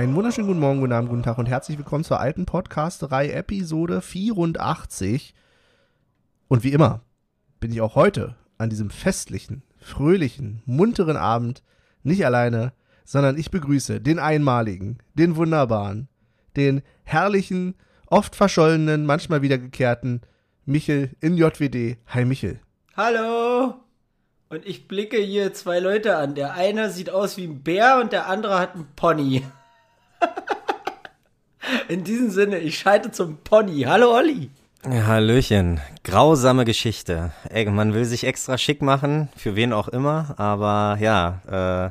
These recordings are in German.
Einen wunderschönen guten Morgen, guten Abend, guten Tag und herzlich willkommen zur alten Podcasterei Episode 84. Und wie immer bin ich auch heute an diesem festlichen, fröhlichen, munteren Abend nicht alleine, sondern ich begrüße den einmaligen, den wunderbaren, den herrlichen, oft verschollenen, manchmal wiedergekehrten Michel in JWD. Hi Michel. Hallo! Und ich blicke hier zwei Leute an. Der eine sieht aus wie ein Bär und der andere hat einen Pony. In diesem Sinne, ich schalte zum Pony. Hallo Olli. Ja, Hallöchen. Grausame Geschichte. Ey, man will sich extra schick machen, für wen auch immer, aber ja, äh,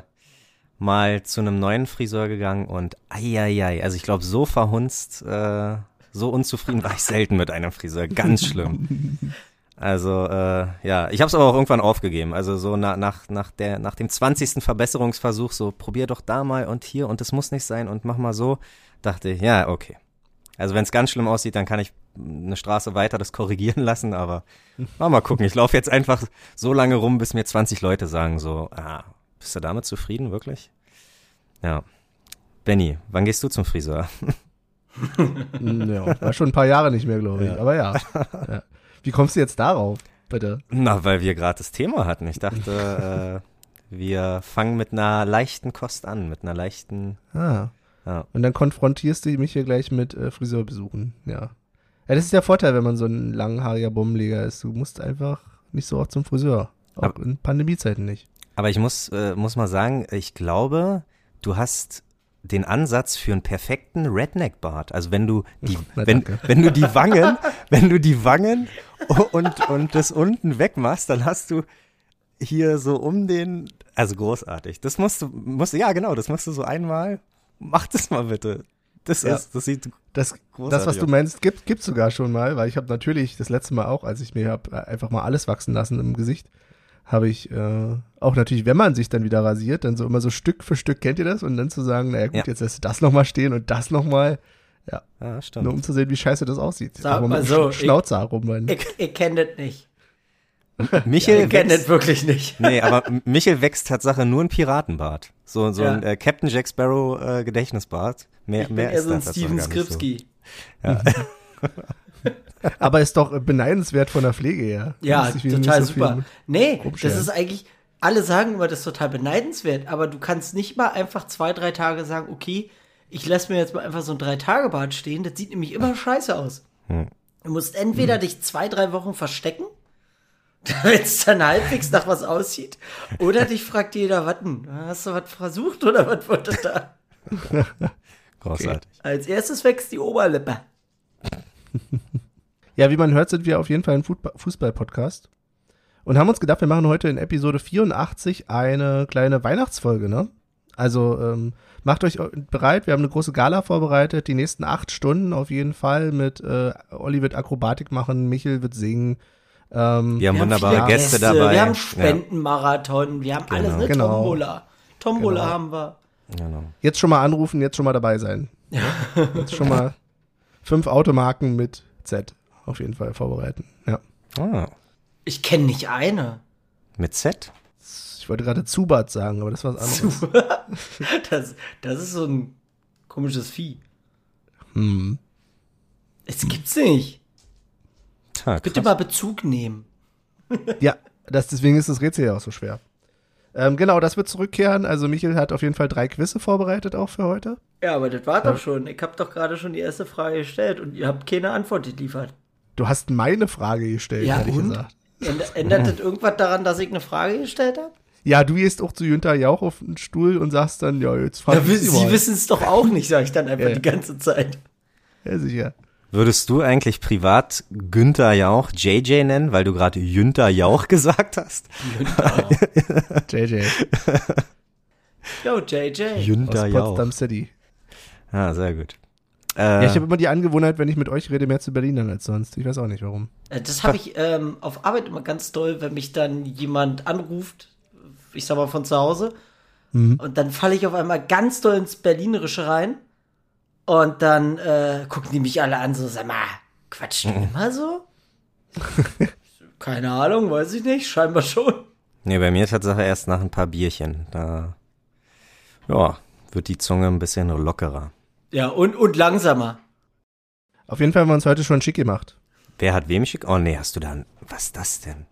mal zu einem neuen Friseur gegangen und eieiei, also ich glaube, so verhunzt, äh, so unzufrieden war ich selten mit einem Friseur. Ganz schlimm. Also äh, ja, ich habe es aber auch irgendwann aufgegeben. Also so na, nach nach der nach dem 20. Verbesserungsversuch so probier doch da mal und hier und das muss nicht sein und mach mal so, dachte ich, ja, okay. Also wenn es ganz schlimm aussieht, dann kann ich eine Straße weiter das korrigieren lassen, aber mal mal gucken. Ich laufe jetzt einfach so lange rum, bis mir 20 Leute sagen so, ah, bist du damit zufrieden wirklich? Ja. Benny, wann gehst du zum Friseur? ja, war schon ein paar Jahre nicht mehr, glaube ich. Ja. Aber ja. ja. Wie kommst du jetzt darauf, bitte? Na, weil wir gerade das Thema hatten. Ich dachte, äh, wir fangen mit einer leichten Kost an, mit einer leichten. Ah. Ja. Und dann konfrontierst du mich hier gleich mit äh, Friseurbesuchen, ja. Ja, das ist der Vorteil, wenn man so ein langhaariger Bombenleger ist. Du musst einfach nicht so oft zum Friseur. Auch aber, in Pandemiezeiten nicht. Aber ich muss, äh, muss mal sagen, ich glaube, du hast den Ansatz für einen perfekten Redneck-Bart. Also wenn du die, Na, wenn, wenn du die Wangen, wenn du die Wangen und, und das unten wegmachst, dann hast du hier so um den, also großartig. Das musst du, musst, ja genau, das musst du so einmal, mach das mal bitte. Das ja. ist, das sieht das, das, was du meinst, gibt gibt sogar schon mal, weil ich habe natürlich das letzte Mal auch, als ich mir hab einfach mal alles wachsen lassen im Gesicht, habe ich äh, auch natürlich, wenn man sich dann wieder rasiert, dann so immer so Stück für Stück, kennt ihr das? Und dann zu sagen, naja gut, ja. jetzt lässt du das nochmal stehen und das nochmal. Ja, ja stimmt. Nur um zu sehen, wie scheiße das aussieht. Sag mal so, Schnauze herum. Ich, ich kenne das nicht. Michel ja, ich kenne das wirklich nicht. Nee, aber Michel wächst Tatsache nur ein Piratenbart. So, so ja. ein äh, Captain Jack Sparrow äh, Gedächtnisbart. Mehr, ich mehr bin ist eher so ein Steven Skripski. So. Ja. Aber ist doch beneidenswert von der Pflege her. Ja, total so super. Nee, das ist eigentlich, alle sagen immer, das ist total beneidenswert, aber du kannst nicht mal einfach zwei, drei Tage sagen, okay, ich lasse mir jetzt mal einfach so ein Drei-Tage-Bad stehen, das sieht nämlich immer scheiße aus. Hm. Du musst entweder hm. dich zwei, drei Wochen verstecken, damit es dann halbwegs nach was aussieht, oder dich fragt jeder, was denn? Hast du was versucht oder was wurde da? Großartig. Okay. Als erstes wächst die Oberlippe. Ja, wie man hört, sind wir auf jeden Fall ein Fußball-Podcast. Und haben uns gedacht, wir machen heute in Episode 84 eine kleine Weihnachtsfolge, ne? Also ähm, macht euch bereit, wir haben eine große Gala vorbereitet, die nächsten acht Stunden auf jeden Fall mit äh, Olli wird Akrobatik machen, Michel wird singen. Ähm, wir haben wir wunderbare haben Gäste, Gäste, dabei. Wir haben Spendenmarathon, wir haben genau. alles, ne? Genau. Tombola. Tombola genau. haben wir. Genau. Jetzt schon mal anrufen, jetzt schon mal dabei sein. jetzt schon mal fünf Automarken mit Z auf jeden Fall vorbereiten. Ja. Ah. Ich kenne nicht eine. Mit Z? Ich wollte gerade Zubat sagen, aber das war was anderes. das, das ist so ein komisches Vieh. Hm. Es gibt's nicht. Tja, Bitte mal Bezug nehmen. ja, das, deswegen ist das Rätsel ja auch so schwer. Ähm, genau, das wird zurückkehren. Also Michael hat auf jeden Fall drei Quizze vorbereitet auch für heute. Ja, aber das war ja. doch schon. Ich habe doch gerade schon die erste Frage gestellt und ihr habt keine Antwort geliefert. Du hast meine Frage gestellt, ja, ehrlich und? gesagt. Ändert das irgendwas daran, dass ich eine Frage gestellt habe? Ja, du gehst auch zu Jünter Jauch auf den Stuhl und sagst dann, ja, jetzt frag ja, Sie wissen es doch auch nicht, sage ich dann einfach ja. die ganze Zeit. Ja, sicher. Würdest du eigentlich privat Günther Jauch JJ nennen, weil du gerade Jünter Jauch gesagt hast? Jünter. JJ. Yo, JJ. Jünter Aus Jauch. Potsdam City. Ah, sehr gut. Äh, ja, ich habe immer die Angewohnheit, wenn ich mit euch rede, mehr zu Berlinern als sonst. Ich weiß auch nicht warum. Äh, das habe ich ähm, auf Arbeit immer ganz toll, wenn mich dann jemand anruft, ich sag mal von zu Hause, mhm. und dann falle ich auf einmal ganz doll ins Berlinerische rein. Und dann äh, gucken die mich alle an, so, sag mal, quatsch du mhm. immer so? Keine Ahnung, weiß ich nicht, scheinbar schon. Nee, bei mir Tatsache erst nach ein paar Bierchen. Da, ja, wird die Zunge ein bisschen lockerer. Ja, und, und langsamer. Auf jeden Fall haben wir uns heute schon schick gemacht. Wer hat wem schick? Oh nee, hast du da ein, was ist das denn?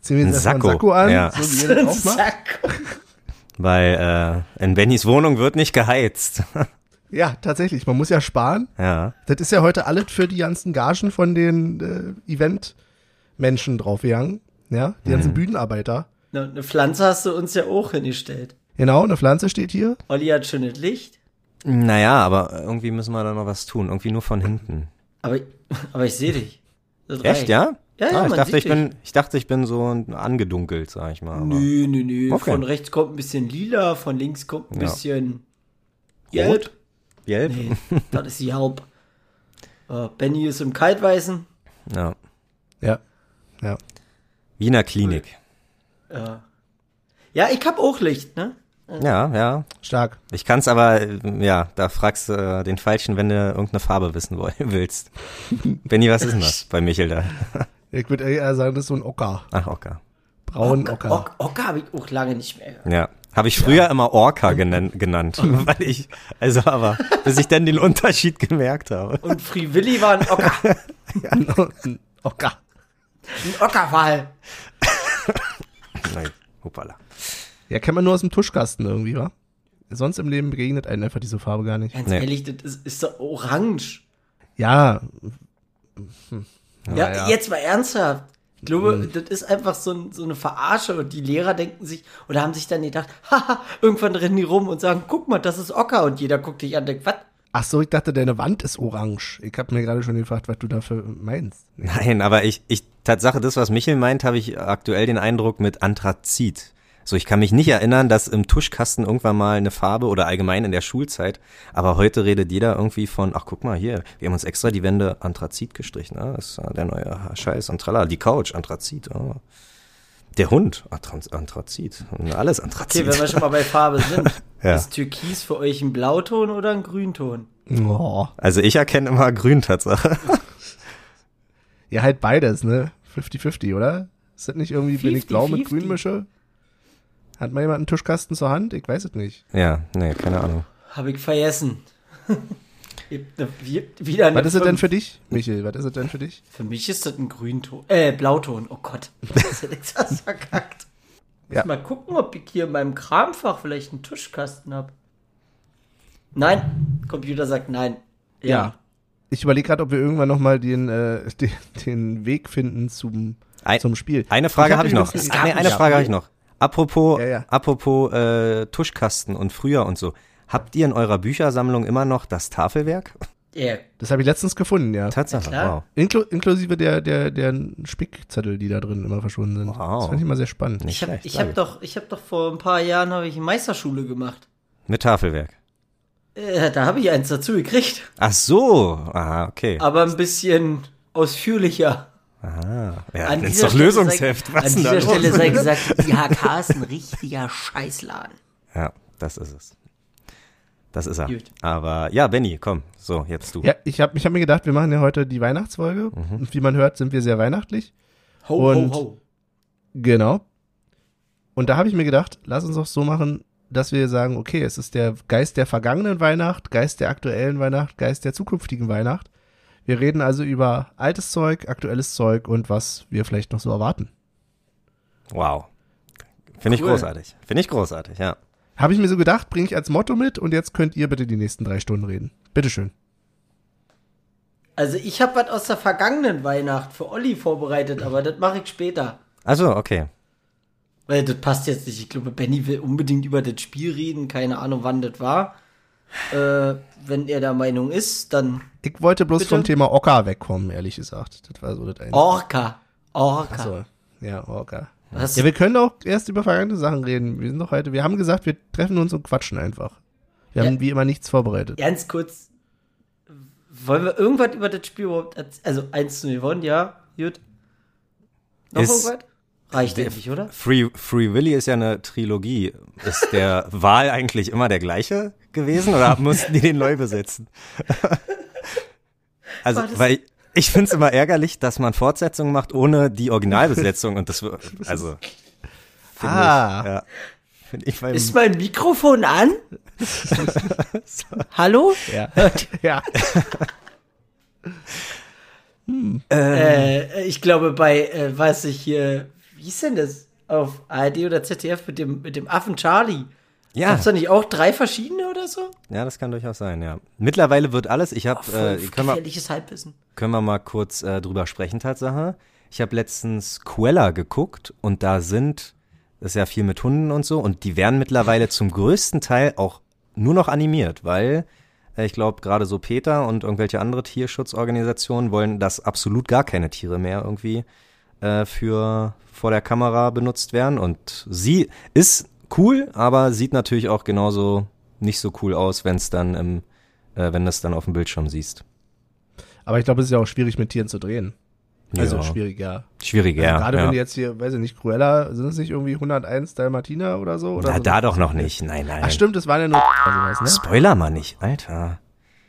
Ziehen wir Ein jetzt erstmal Sakko. einen Sakko an, Ja. so wie ihr das auch. Weil äh, in Bennys Wohnung wird nicht geheizt. Ja, tatsächlich. Man muss ja sparen. ja. Das ist ja heute alles für die ganzen Gagen von den äh, Event-Menschen draufgegangen. Ja, die ganzen Bühnenarbeiter. Na, Eine Pflanze hast du uns ja auch hingestellt. Genau, eine Pflanze steht hier. Olli hat schönes Licht. Naja, aber irgendwie müssen wir da noch was tun. Irgendwie nur von hinten. Aber, aber ich sehe dich. Das Echt, reicht. ja? Ja, ja, ah, ich dachte, sieht ich bin, ich dachte, ich bin so angedunkelt, sag ich mal. Aber Nö, nö, nö. Okay. Von rechts kommt ein bisschen lila, von links kommt ein Ja. bisschen Rot? Gelb? Nee, das ist Jelp. Äh, Benny ist im Kaltweißen. Ja. Ja. Ja. Wiener Klinik. Äh, ja, ich hab auch Licht, ne? Ja, ja. Stark. Ich kann's aber, äh, ja, da fragst du äh, den Falschen, wenn du irgendeine Farbe wissen willst. Benny, was ist denn das bei Michel da? Ich würde eher sagen, das ist so ein Ocker. Ach, okay. Braun Ocker. Ocker, Ocker habe ich auch lange nicht mehr. gehört. Ja. Habe ich früher immer Orca genannt, genannt, weil ich, also aber, bis ich dann den Unterschied gemerkt habe. Und Free Willy war ein Ocker. Ja, ein Ocker. Ein Ockerfall. Nein, hoppala. Ja, kennt man nur aus dem Tuschkasten irgendwie, wa? Sonst im Leben begegnet einen einfach diese Farbe gar nicht. Ganz Nee. ehrlich, das ist, ist doch orange. Ja, Ja, ja. jetzt mal ernsthaft. Ich glaube, das ist einfach so, ein, so eine Verarsche und die Lehrer denken sich oder haben sich dann gedacht, haha, irgendwann rennen die rum und sagen, guck mal, das ist Ocker und jeder guckt dich an und denkt, was? ach so, ich dachte, deine Wand ist orange. Ich habe mir gerade schon gefragt, was du dafür meinst. Nein, aber ich, ich, Tatsache, das, was Michel meint, habe ich aktuell den Eindruck mit Anthrazit. So, ich kann mich nicht erinnern, dass im Tuschkasten irgendwann mal eine Farbe oder allgemein in der Schulzeit, aber heute redet jeder irgendwie von, ach guck mal hier, wir haben uns extra die Wände Anthrazit gestrichen, ah, das ist der neue Scheiß und tralala, die Couch, Anthrazit, ah. Der Hund, Anthraz- Anthrazit, alles Anthrazit. Okay, wenn wir schon mal bei Farbe sind. Ja. Ist Türkis für euch ein Blauton oder ein Grünton? Oh. Also ich erkenne immer grün Tatsache. Ja, halt beides, ne? 50-50, oder? Ist das nicht irgendwie, wenn ich blau mit 50-50? grün mische? Hat mal jemand einen Tuschkasten zur Hand? Ich weiß es nicht. Ja, nee, keine Ahnung. Hab ich vergessen. Wieder eine Was ist es denn für dich, Michael? Was ist es denn für dich? Für mich ist das ein Grünton. Äh, Blauton. Oh Gott. Das ich das verkackt. Ja. Muss mal gucken, ob ich hier in meinem Kramfach vielleicht einen Tuschkasten hab. Nein. Computer sagt nein. Ja. Ich überlege gerade, ob wir irgendwann noch mal den, äh, den, den Weg finden zum, Ein- zum Spiel. Eine Frage hab habe ich noch. eine Frage habe ich noch. Apropos, Ja, ja. apropos äh, Tuschkasten und früher und so. Habt ihr in eurer Büchersammlung immer noch das Tafelwerk? Ja. Das habe ich letztens gefunden, ja. Tatsache, klar. wow. Inklu inklusive der, der, der Spickzettel, die da drin immer verschwunden sind. Wow. Das fand ich immer sehr spannend. Nicht Ich habe schlecht, ich hab doch, ich hab doch vor ein paar Jahren habe ich eine Meisterschule gemacht. Mit Tafelwerk. Äh, da habe ich eins dazu gekriegt. Ach so. Aha, okay. Aber ein bisschen ausführlicher. Aha. Ja, An das ist dieser doch Stelle Lösungsheft. Sei, an dieser? Stelle sei gesagt, die IHK ist ein richtiger Scheißladen. Ja, das ist es. Das ist er. Gut. Aber ja, Benny, komm. So, jetzt du. Ja, ich habe ich hab mir gedacht, wir machen ja heute die Weihnachtsfolge. Mhm. Und wie man hört, sind wir sehr weihnachtlich. Ho, Und- ho, ho. Genau. Und da habe ich mir gedacht, lass uns doch so machen, dass wir sagen, okay, es ist der Geist der vergangenen Weihnacht, Geist der aktuellen Weihnacht, Geist der zukünftigen Weihnacht. Wir reden also über altes Zeug, aktuelles Zeug und was wir vielleicht noch so erwarten. Wow. Finde ich Cool. großartig. Finde ich großartig, ja. Habe ich mir so gedacht, bringe ich als Motto mit und jetzt könnt ihr bitte die nächsten drei Stunden reden. Bitteschön. Also ich habe was aus der vergangenen Weihnacht für Olli vorbereitet, aber das mache ich später. Also, okay. Weil das passt jetzt nicht. Ich glaube, Benny will unbedingt über das Spiel reden. Keine Ahnung, wann das war. Äh, wenn er der Meinung ist, dann Ich wollte bloß Bitte? vom Thema Ocker wegkommen, ehrlich gesagt. Das war so das eine. Orca. Orca. Achso. Ja, Ocker. Was? Ja, wir können auch erst über vergangene Sachen reden. Wir sind doch heute, wir haben gesagt, wir treffen uns und quatschen einfach. Wir Ja. haben wie immer nichts vorbereitet. Ganz kurz. Wollen wir irgendwas über das Spiel überhaupt erzählen? Also 1 zu 0 gewonnen, ja. Gut. Noch Ist- irgendwas? Reicht endlich, oder? Free, Free Willy ist ja eine Trilogie. Ist der Wahl eigentlich immer der gleiche gewesen oder mussten die den neu besetzen? also, weil ich, ich finde es immer ärgerlich, dass man Fortsetzungen macht ohne die Originalbesetzung und das, also, Ah. ich, ja, Ich Ist mein Mikrofon an? Hallo? Ja. ja. hm. äh, ich glaube, bei, äh, weiß ich hier, wie ist denn das auf ARD oder ZDF mit dem, mit dem Affen Charlie? Ja. Gab's da nicht auch drei verschiedene oder so? Ja, das kann durchaus sein, ja. Mittlerweile wird alles, ich habe, oh, äh, können wir, Halbwissen. Können wir mal kurz äh, drüber sprechen, Tatsache. Ich habe letztens Quella geguckt und da sind, das ist ja viel mit Hunden und so, und die werden mittlerweile zum größten Teil auch nur noch animiert, weil äh, ich glaube, gerade so Peter und irgendwelche andere Tierschutzorganisationen wollen, dass absolut gar keine Tiere mehr irgendwie äh, für vor der Kamera benutzt werden. Und sie ist cool, aber sieht natürlich auch genauso nicht so cool aus, wenn es dann im, äh, wenn du es dann auf dem Bildschirm siehst. Aber ich glaube, es ist ja auch schwierig mit Tieren zu drehen. Also ja. schwieriger. Schwieriger, also Gerade ja. wenn du jetzt hier, weiß ich nicht, Cruella, sind es nicht irgendwie 101 Dalmatiner oder so? Oder Na, so? da doch noch nicht, nein, nein. Ach stimmt, das waren ja nur sowas, ne? Spoiler mal nicht, Alter.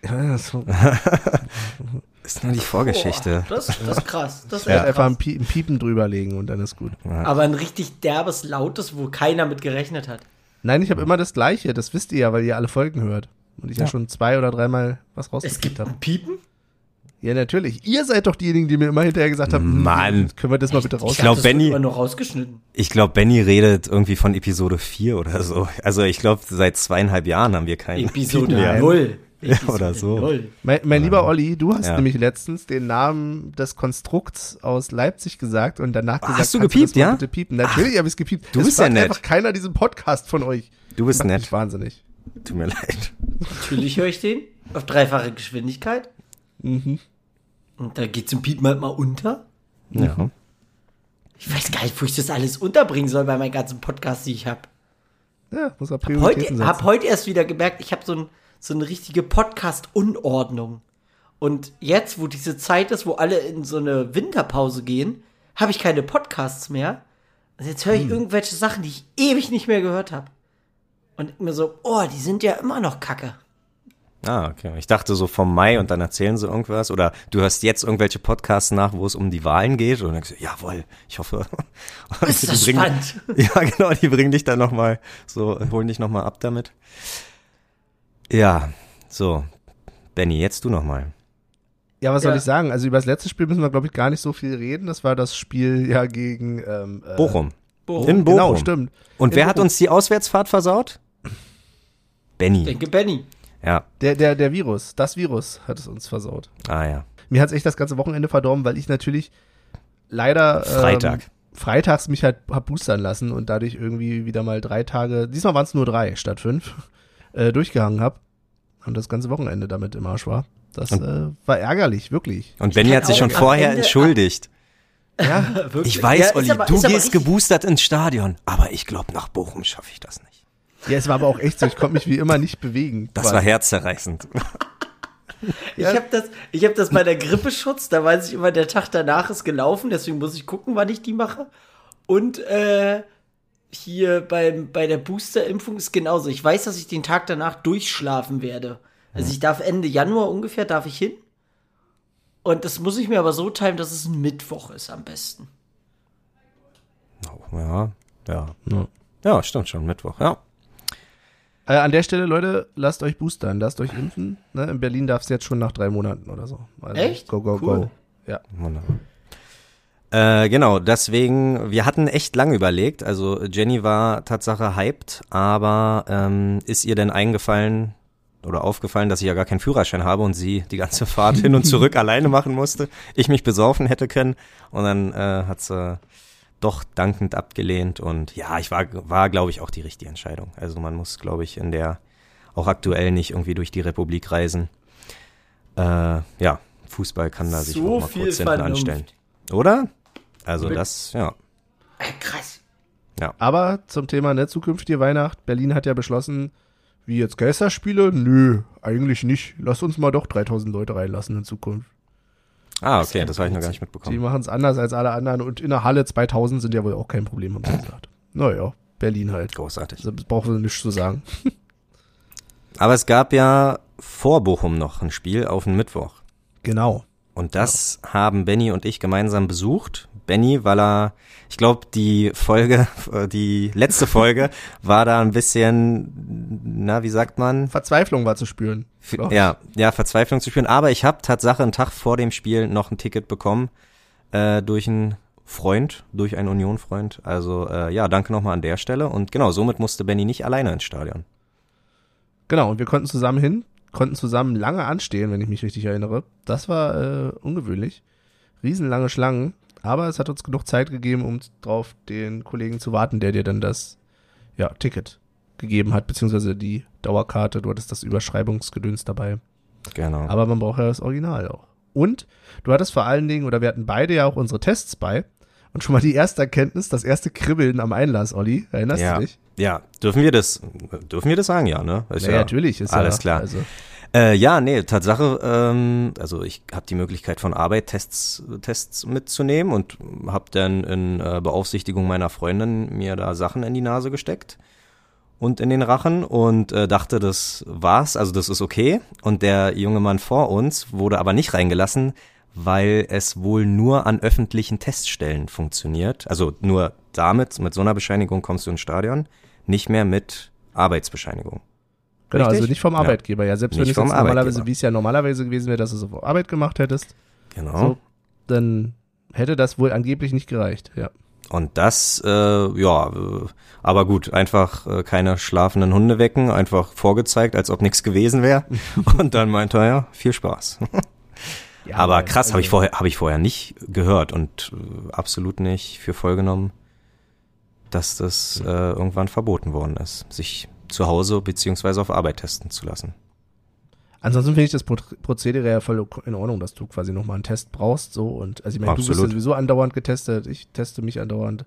Ja, so. ist nur die Vorgeschichte. Oh, das, das ist krass. Das ist ja. einfach ein, Piepen drüberlegen und dann ist gut. Aber ein richtig derbes, lautes, wo keiner mit gerechnet hat. Nein, ich habe immer das Gleiche. Das wisst ihr ja, weil ihr alle Folgen hört. Und ich ja, ja schon zwei oder dreimal was rausgekriegt habe. Es gibt ein Piepen? Ja, natürlich. Ihr seid doch diejenigen, die mir immer hinterher gesagt haben, Mann, hm, können wir das mal bitte raus? Ich glaube, Benny, ich glaube, Benny redet irgendwie von Episode 4 oder so. Also ich glaube, seit zweieinhalb Jahren haben wir keinen Episode 0. Ja, oder so. Mein, mein lieber Olli, du hast ja. nämlich letztens den Namen des Konstrukts aus Leipzig gesagt und danach gesagt, hast du gepiept, ja? Bitte piepen. Natürlich habe ich es gepiept. Du es bist ja nett. einfach keiner diesen Podcast von euch. Du bist nett. wahnsinnig. Tut mir leid. Natürlich höre ich den auf dreifache Geschwindigkeit. Mhm. Und da geht zum Piepen halt mal unter. Ja. Ich weiß gar nicht, wo ich das alles unterbringen soll bei meinen ganzen Podcasts, die ich habe. Ja, muss er Prioritäten heute, hab heute erst wieder gemerkt, ich habe so, ein, so eine richtige Podcast-Unordnung. Und jetzt, wo diese Zeit ist, wo alle in so eine Winterpause gehen, habe ich keine Podcasts mehr. Also jetzt höre ich hm. irgendwelche Sachen, die ich ewig nicht mehr gehört habe. Und mir so, oh, die sind ja immer noch kacke. Ah, okay. Ich dachte so vom Mai und dann erzählen sie irgendwas. Oder du hörst jetzt irgendwelche Podcasts nach, wo es um die Wahlen geht. Und dann denkst du, jawohl, ich hoffe. Ist das bringen, spannend. Ja, genau, die bringen dich dann nochmal, so, holen dich nochmal ab damit. Ja, so. Benny, jetzt du nochmal. Ja, was ja. soll ich sagen? Also über das letzte Spiel müssen wir, glaube ich, gar nicht so viel reden. Das war das Spiel ja gegen ähm, äh, Bochum. Bochum. In Bochum. Genau, stimmt. Und In wer Bochum. hat uns die Auswärtsfahrt versaut? Benny. Ich denke Benny. Ja. Der, der, der Virus, das Virus hat es uns versaut. Ah ja. Mir hat es echt das ganze Wochenende verdorben, weil ich natürlich leider ähm, Freitag. freitags mich halt hab boostern lassen und dadurch irgendwie wieder mal drei Tage, diesmal waren es nur drei statt fünf, äh, durchgehangen habe und das ganze Wochenende damit im Arsch war. Das äh, war ärgerlich, wirklich. Und Benny hat sich schon vorher Ende, entschuldigt. Ja, wirklich. Ich weiß, ja, Olli, aber, du gehst geboostert ins Stadion, aber ich glaube, nach Bochum schaffe ich das nicht. Ja, es war aber auch echt so, ich konnte mich wie immer nicht bewegen. Das war herzzerreißend. Ich habe das, ich hab das bei der Grippeschutz, da weiß ich immer, der Tag danach ist gelaufen, deswegen muss ich gucken, wann ich die mache. Und äh, hier beim, bei der Boosterimpfung ist genauso. Ich weiß, dass ich den Tag danach durchschlafen werde. Also ich darf Ende Januar ungefähr, darf ich hin. Und das muss ich mir aber so timen, dass es ein Mittwoch ist am besten. Ja, ja. Ja, ja stimmt schon, Mittwoch, ja. Äh, an der Stelle, Leute, lasst euch boostern, lasst euch impfen. Ne? In Berlin darf es jetzt schon nach drei Monaten oder so. Also, Echt? Go, go, cool. go. Ja. Wunderbar. Äh, genau, deswegen, wir hatten echt lange überlegt. Also Jenny war Tatsache hyped, aber ähm, ist ihr denn eingefallen oder aufgefallen, dass ich ja gar keinen Führerschein habe und sie die ganze Fahrt hin und zurück alleine machen musste. Ich mich besaufen hätte können und dann äh, hat sie doch dankend abgelehnt. Und ja, ich war, war glaube ich, auch die richtige Entscheidung. Also man muss, glaube ich, in der auch aktuell nicht irgendwie durch die Republik reisen. Äh, ja, Fußball kann da sich so auch mal kurz hinten anstellen. Oder? Also das, ja. Krass. Ja. Aber zum Thema ne, zukünftige Weihnacht. Berlin hat ja beschlossen, wie jetzt Geisterspiele? Nö, eigentlich nicht. Lass uns mal doch 3000 Leute reinlassen in Zukunft. Ah, okay, das, das habe ich noch gar nicht mitbekommen. Die machen es anders als alle anderen und in der Halle 2000 sind ja wohl auch kein Problem, haben sie gesagt. Naja, Berlin halt. Großartig. Das brauchen wir nichts zu sagen. Aber es gab ja vor Bochum noch ein Spiel auf den Mittwoch. Genau. Und das ja. haben Benny und ich gemeinsam besucht. Benny, weil er, ich glaube, die Folge, die letzte Folge war da ein bisschen, na, wie sagt man? Verzweiflung war zu spüren. Ja, ja, Verzweiflung zu spüren. Aber ich habe Tatsache einen Tag vor dem Spiel noch ein Ticket bekommen äh, durch einen Freund, durch einen Union-Freund. Also äh, ja, danke nochmal an der Stelle. Und genau, somit musste Benny nicht alleine ins Stadion. Genau, und wir konnten zusammen hin, konnten zusammen lange anstehen, wenn ich mich richtig erinnere. Das war äh, ungewöhnlich. Riesenlange Schlangen. Aber es hat uns genug Zeit gegeben, um drauf den Kollegen zu warten, der dir dann das ja, Ticket gegeben hat, beziehungsweise die Dauerkarte. Du hattest das Überschreibungsgedöns dabei. Genau. Aber man braucht ja das Original auch. Und du hattest vor allen Dingen, oder wir hatten beide ja auch unsere Tests bei. Und schon mal die erste Erkenntnis, das erste Kribbeln am Einlass, Olli. Erinnerst ja. du dich? Ja, dürfen wir das, dürfen wir das sagen, ja, ne? Ist ja, ja natürlich, ist alles ja, klar. Also. Äh, ja, nee, Tatsache, ähm, also ich habe die Möglichkeit von Arbeit Tests, Tests mitzunehmen und habe dann in äh, Beaufsichtigung meiner Freundin mir da Sachen in die Nase gesteckt und in den Rachen und äh, dachte, das war's, also das ist okay. Und der junge Mann vor uns wurde aber nicht reingelassen, weil es wohl nur an öffentlichen Teststellen funktioniert. Also nur damit, mit so einer Bescheinigung kommst du ins Stadion, nicht mehr mit Arbeitsbescheinigung. Genau, Richtig? also nicht vom Arbeitgeber. Ja, ja selbst nicht wenn es normalerweise, wie es ja normalerweise gewesen wäre, dass du es auf Arbeit gemacht hättest. Genau. So, dann hätte das wohl angeblich nicht gereicht, ja. Und das, äh, ja, äh, aber gut, einfach äh, keine schlafenden Hunde wecken, einfach vorgezeigt, als ob nichts gewesen wäre. Und dann meinte er, ja, viel Spaß. ja, aber krass, also, habe ich vorher, habe ich vorher nicht gehört und äh, absolut nicht für voll genommen, dass das äh, irgendwann verboten worden ist, sich zu Hause beziehungsweise auf Arbeit testen zu lassen. Ansonsten finde ich das Prozedere ja voll in Ordnung, dass du quasi nochmal einen Test brauchst, so und also ich meine, du bist ja sowieso andauernd getestet, ich teste mich andauernd,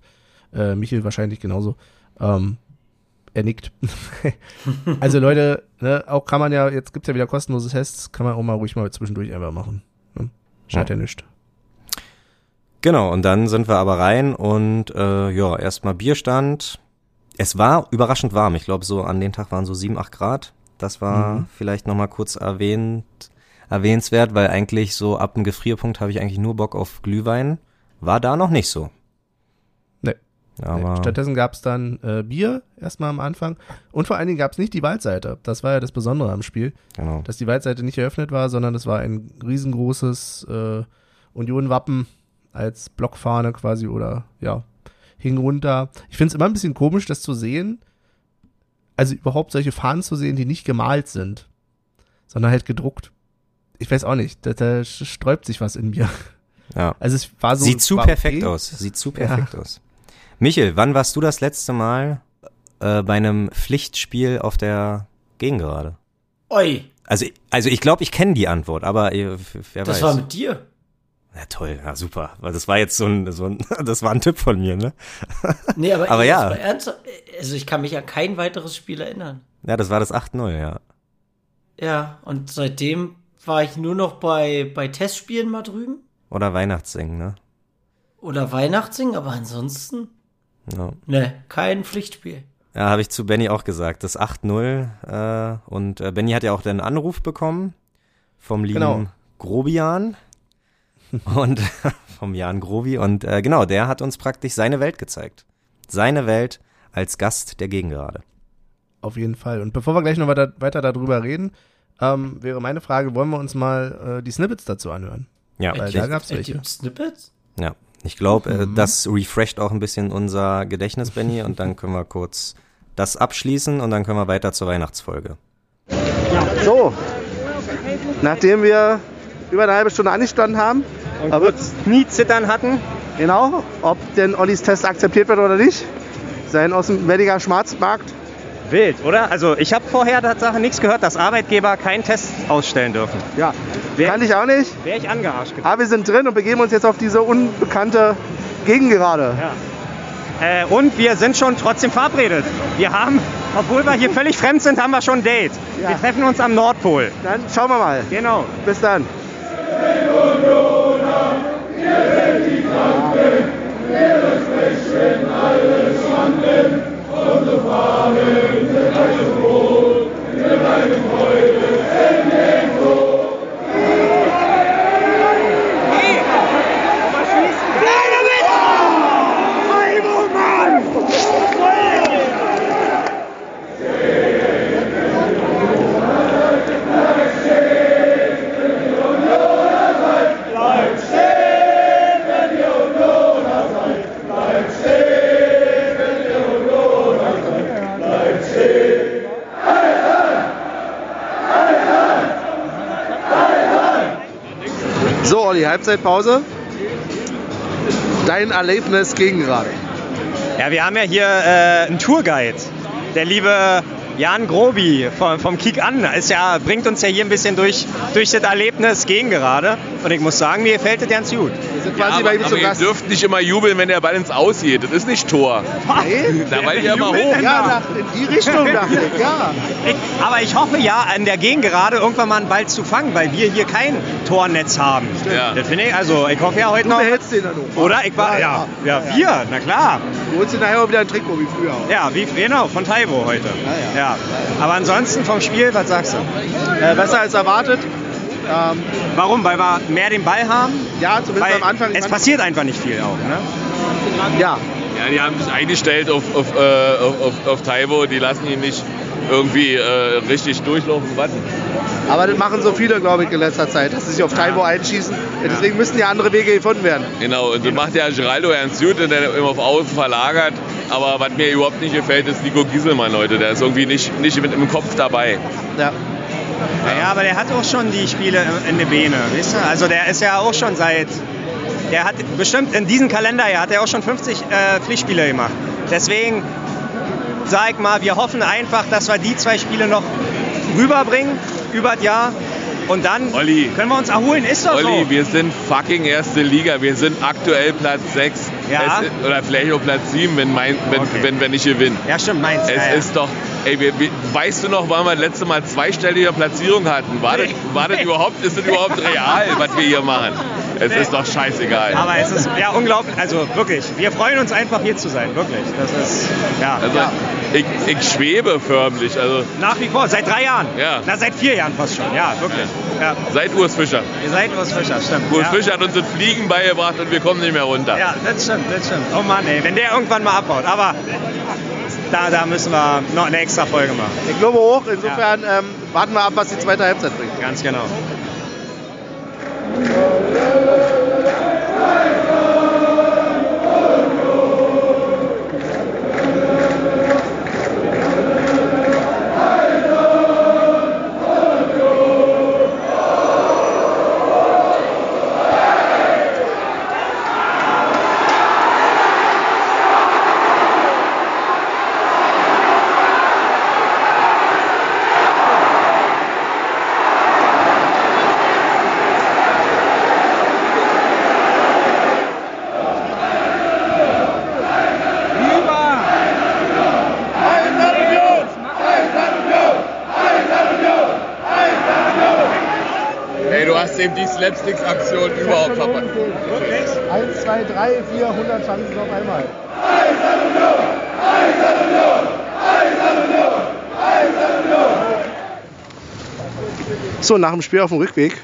äh, Michael wahrscheinlich genauso. Ähm, er nickt. also Leute, ne, auch kann man ja, jetzt gibt's ja wieder kostenlose Tests, kann man auch mal ruhig mal zwischendurch einfach machen. Schadet ja. ja nichts. Genau, und dann sind wir aber rein und äh, ja, erstmal Bierstand, es war überraschend warm. Ich glaube, so an dem Tag waren so sieben, acht Grad. Das war mhm. vielleicht nochmal kurz erwähnt, erwähnenswert, weil eigentlich so ab dem Gefrierpunkt habe ich eigentlich nur Bock auf Glühwein. War da noch nicht so. Aber. Stattdessen gab es dann äh, Bier erstmal am Anfang. Und vor allen Dingen gab es nicht die Waldseite. Das war ja das Besondere am Spiel. Genau. Dass die Waldseite nicht eröffnet war, sondern es war ein riesengroßes äh, Union-Wappen als Blockfahne quasi oder ja, hing runter. Ich finde es immer ein bisschen komisch, das zu sehen. Also überhaupt solche Fahnen zu sehen, die nicht gemalt sind, sondern halt gedruckt. Ich weiß auch nicht, da, da sträubt sich was in mir. Ja. Also es war so. Sieht zu perfekt okay. aus. Sieht zu perfekt ja. aus. Michel, wann warst du das letzte Mal äh, bei einem Pflichtspiel auf der Gegengerade? Oi. Also, also ich glaube, ich kenne die Antwort, aber äh, wer das weiß. Das war mit dir. Ja, toll, ja, super. Weil das war jetzt so ein, so ein, das war ein Tipp von mir, ne? Nee, aber, aber ja. also ich kann mich an kein weiteres Spiel erinnern. Ja, das war das 8-0, ja. Ja, und seitdem war ich nur noch bei, bei Testspielen mal drüben. Oder Weihnachtssingen, ne? Oder Weihnachtssingen, aber ansonsten. No. Ne, kein Pflichtspiel. Ja, habe ich zu Benny auch gesagt. Das 8-0. Äh, und äh, Benny hat ja auch den Anruf bekommen vom lieben genau. Grobian. und vom Jan Grovi. Und äh, genau, der hat uns praktisch seine Welt gezeigt. Seine Welt als Gast der Gegengrade. Auf jeden Fall. Und bevor wir gleich noch weiter, weiter darüber reden, ähm, wäre meine Frage, wollen wir uns mal äh, die Snippets dazu anhören? Ja, Weil da gab es welche. Snippets? Ja, ich glaube, äh, mhm. das refresht auch ein bisschen unser Gedächtnis, Benny, und dann können wir kurz das abschließen und dann können wir weiter zur Weihnachtsfolge. So, nachdem wir über eine halbe Stunde angestanden haben, und Aber kurz Kniezittern hatten. Genau, ob denn Ollis Test akzeptiert wird oder nicht. Sein aus dem Weddiger Schwarzmarkt. Wild, oder? Also ich habe vorher Tatsache nichts gehört, dass Arbeitgeber keinen Test ausstellen dürfen. Ja, wär, kann ich auch nicht. Wäre ich angearscht gewesen. Aber wir sind drin und begeben uns jetzt auf diese unbekannte Gegengerade. Ja. Äh, und wir sind schon trotzdem verabredet. Wir haben, obwohl wir hier völlig fremd sind, haben wir schon ein Date. Ja. Wir treffen uns am Nordpol. Dann schauen wir mal. Genau. Bis dann. Wir sind die Kranken, wir besprechen alle Schanden. Unsere Fahnen sind ein Brot, wir bleiben Freude Halbzeitpause. Dein Erlebnis gegen gerade. Ja, wir haben ja hier äh, einen Tourguide. Der liebe Jan Grobi vom, vom Kick an ist ja, bringt uns ja hier ein bisschen durch, durch das Erlebnis gegen gerade. Und ich muss sagen, mir gefällt das ganz gut. Wir sind quasi ja, bei ihm aber ihr dürft nicht immer jubeln, wenn der Ball ins Aus geht. Das ist nicht Tor. Nee, da weil ich ja immer hoch. Ja, in die Richtung dachte ich, ja. Ich, aber ich hoffe ja, an der Gegengerade irgendwann mal einen Ball zu fangen, weil wir hier kein Tornetz haben. Ja. Das finde ich, also ich hoffe ja heute du noch. Du behältst den dann hoch. Oder? Ich war, ja, ja, ja, vier, na klar. Du holst dir nachher auch wieder ein Trikot wie früher. Ja, wie, genau, von Taibo heute. Ja, ja. Aber ansonsten vom Spiel, was sagst du? Äh, besser als erwartet. Ähm, Warum? Weil wir mehr den Ball haben? Ja, zumindest Weil am Anfang. Es passiert einfach nicht viel auch, ne? Ja. Ja, die haben sich eingestellt auf, auf, äh, auf, auf Taibo, die lassen ihn nicht irgendwie äh, richtig durchlaufen. Warten. Aber das machen so viele, glaube ich, in letzter Zeit, dass sie sich auf Taibo einschießen. Deswegen müssen ja andere Wege gefunden werden. Genau, und das macht ja Geraldo ernst gut, der immer auf Außen verlagert. Aber was mir überhaupt nicht gefällt, ist Nico Gieselmann, Leute. Der ist irgendwie nicht, nicht mit im Kopf dabei. Ja. Ja, aber der hat auch schon die Spiele in der Beine, weißt du? Also der ist ja auch schon seit, der hat bestimmt in diesem Kalenderjahr hat er auch schon 50 äh, Pflichtspiele gemacht. Deswegen sag mal, wir hoffen einfach, dass wir die zwei Spiele noch rüberbringen über das Jahr und dann Olli, können wir uns erholen, ist doch Olli, so. wir sind fucking erste Liga. Wir sind aktuell Platz 6. Ja. Es, oder vielleicht auch Platz 7, wenn, mein, wenn, okay. wenn wir nicht gewinnen. Ja, stimmt, meins. Es ja, ist doch, ey, wir, wir, weißt du noch, wann wir das letzte Mal zweistellige Platzierung hatten? War, das, war das überhaupt, ist das überhaupt real, was wir hier machen? Es ist doch scheißegal. Aber es ist ja unglaublich, also wirklich. Wir freuen uns einfach hier zu sein, wirklich. Das ist, ja. Also, ja. Ich, ich schwebe förmlich. Also Nach wie vor, seit drei Jahren. Ja. Na, seit vier Jahren fast schon, ja, wirklich. Ja. Seit Urs Fischer. Ihr seid Urs Fischer, stimmt. Urs ja. Fischer hat uns das Fliegen beigebracht und wir kommen nicht mehr runter. Ja, das stimmt, das stimmt. Oh Mann, ey, wenn der irgendwann mal abbaut. Aber da, da müssen wir noch eine extra Folge machen. Ich glaube auch. Insofern ja. ähm, warten wir ab, was die zweite Halbzeit bringt. Ganz genau. Trotzdem die Slapsticks-Aktion überhaupt verpasst. Wirklich? 1, 2, 3, 4, 100 Chancen auf einmal. So, nach dem Spiel auf dem Rückweg.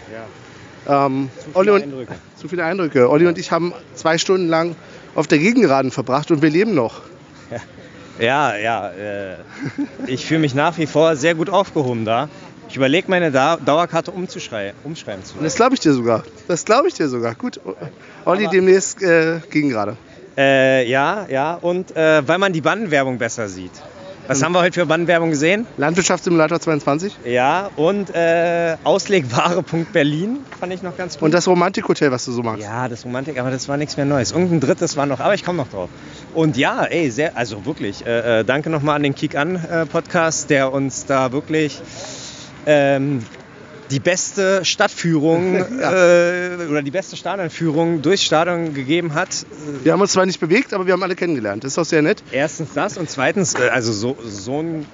Ja. Ähm, zu, viele und, zu viele Eindrücke. Olli und ich haben zwei Stunden lang auf der Gegengeraden verbracht und wir leben noch. Ja, ja. Äh, ich fühle mich nach wie vor sehr gut aufgehoben da. Ich überlege, meine Dauerkarte umzuschreiben, umschreiben zu lassen. Das glaube ich dir sogar. Das glaube ich dir sogar. Gut. Olli, demnächst äh, ging gerade. Äh, ja, ja. Und äh, weil man die Bandenwerbung besser sieht. Was haben wir heute für Bandenwerbung gesehen? Landwirtschaftssimulator 22. Ja, und äh, Auslegware.berlin fand ich noch ganz gut. Und das Romantikhotel, was du so magst. Ja, das Romantik, aber das war nichts mehr Neues. Irgendein drittes war noch, aber ich komme noch drauf. Und ja, ey, sehr, also wirklich, äh, äh danke nochmal an den Kick an äh, der uns da wirklich ähm, die beste Stadtführung ja. äh, oder die beste Stadionführung durchs Stadion gegeben hat. Wir haben uns zwar nicht bewegt, aber wir haben alle kennengelernt. Das ist doch sehr nett. Erstens das und zweitens, äh, also so, so ein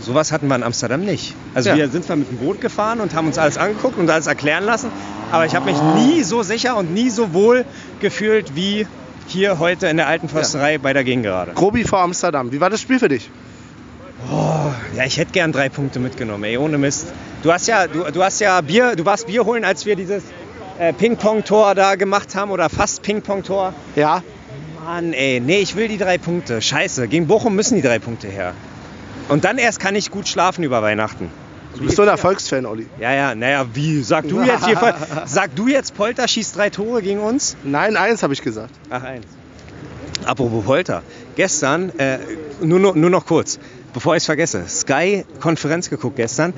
Sowas hatten wir in Amsterdam nicht. Also ja. wir sind zwar mit dem Boot gefahren und haben uns alles angeguckt und alles erklären lassen, aber ich habe mich nie so sicher und nie so wohl gefühlt wie hier heute in der alten Försterei ja. bei der Gegengerade. Grobi vor Amsterdam. Wie war das Spiel für dich? Oh, ja, ich hätte gern drei Punkte mitgenommen, ey, ohne Mist. Du hast ja, du, du hast ja Bier, du warst Bier holen, als wir dieses äh, Ping-Pong-Tor da gemacht haben oder fast Ping-Pong-Tor. Ja. Mann, ey, nee, ich will die drei Punkte. Scheiße, gegen Bochum müssen die drei Punkte her. Und dann erst kann ich gut schlafen über Weihnachten. Du bist so ein Erfolgsfan, Olli. Ja, ja, naja, wie? Sag du jetzt hier, sag du jetzt, Polter schießt drei Tore gegen uns? Nein, eins habe ich gesagt. Ach, eins. Apropos Polter. Gestern, äh, nur, nur, nur noch kurz bevor ich es vergesse, Sky Konferenz geguckt gestern.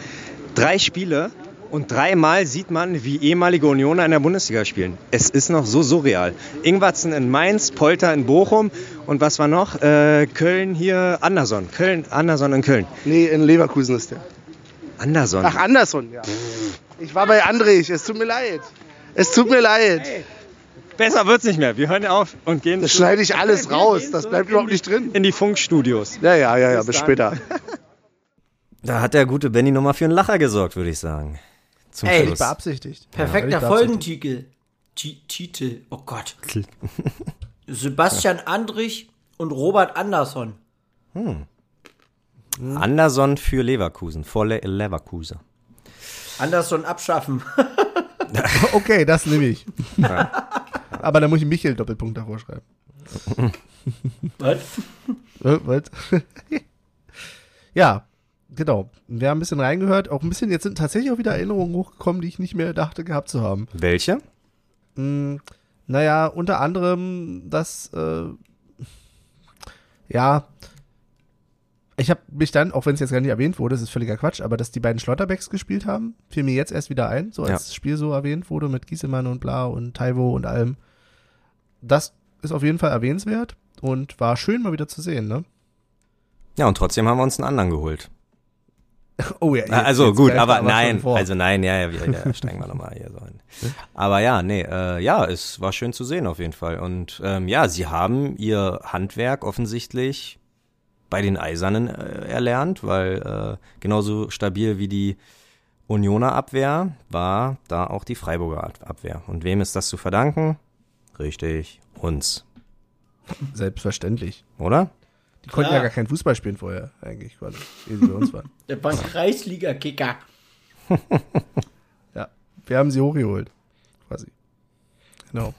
Drei Spiele Und dreimal sieht man, wie ehemalige Unioner in der Bundesliga spielen. Es ist noch so surreal. Ingwatzen in Mainz, Polter in Bochum und was war noch? Äh, Köln hier, Anderson. Köln, Anderson in Köln. Nee, in Leverkusen ist der. Anderson. Ach, Anderson, ja. Ich war bei Andrich, es tut mir leid. Es tut mir leid. Hey, besser wird's nicht mehr. Wir hören auf und gehen. Das schneide ich alles raus. Das bleibt überhaupt nicht drin. In die Funkstudios. Ja, ja, ja, ja. Bis, bis später. Da hat der gute Benny nochmal für einen Lacher gesorgt, würde ich sagen. Zum Ey, Schluss. beabsichtigt. Perfekter ja, Folgentitel. Titel. Oh Gott. Sebastian Andrich und Robert Andersson. Hm. Hm. Anderson für Leverkusen, vor Le Leverkusen. Anderson abschaffen. okay, das nehme ich. Ja. Aber dann muss ich Michael Doppelpunkt davor schreiben. Was? Was? ja, genau. Wir haben ein bisschen reingehört. Auch ein bisschen, jetzt sind tatsächlich auch wieder Erinnerungen hochgekommen, die ich nicht mehr dachte gehabt zu haben. Welche? Hm, naja, unter anderem, dass, äh, ja, ich habe mich dann, auch wenn es jetzt gar nicht erwähnt wurde, das ist völliger Quatsch, aber dass die beiden Schlotterbecks gespielt haben, fiel mir jetzt erst wieder ein, so als ja. das Spiel so erwähnt wurde mit Giesemann und Bla und Taiwo und allem. Das ist auf jeden Fall erwähnenswert und war schön mal wieder zu sehen, ne? Ja, und trotzdem haben wir uns einen anderen geholt. Oh ja. Jetzt, also jetzt gut, aber, aber nein, also nein, ja, ja, ja, ja steigen wir nochmal hier so hin. Aber ja, nee, äh, ja, es war schön zu sehen auf jeden Fall. Und ähm, ja, sie haben ihr Handwerk offensichtlich bei den Eisernen äh, erlernt, weil äh, genauso stabil wie die Unioner Abwehr war da auch die Freiburger Abwehr. Und wem ist das zu verdanken? Richtig, uns. Selbstverständlich. Oder? Die konnten ja, gar kein Fußball spielen vorher, eigentlich, weil sie bei uns waren. Der war Kreisliga-Kicker. ja, wir haben sie hochgeholt. Quasi. Genau.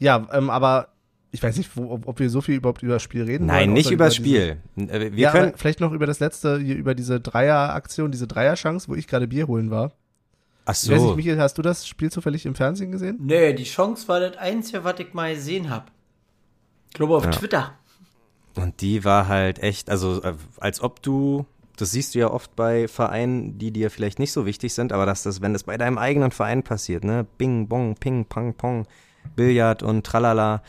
Ja, ähm, aber ich weiß nicht, wo, ob wir so viel überhaupt über das Spiel reden Nein, wollen, nicht über das Spiel. Diese, äh, wir ja, können vielleicht noch über das letzte, hier über diese Dreier-Aktion, diese Dreier-Chance, wo ich gerade Bier holen war. Ach so. Ich weiß nicht, Michael, hast du das Spiel zufällig im Fernsehen gesehen? Nee, die Chance war das Einzige, was ich mal gesehen habe. Ich glaube auf ja. Twitter. Und die war halt echt, also äh, als ob du, das siehst du ja oft bei Vereinen, die dir vielleicht nicht so wichtig sind, aber dass das, wenn das bei deinem eigenen Verein passiert, ne, Bing, Bong, Ping, Pang, Pong, Billard und Tralala,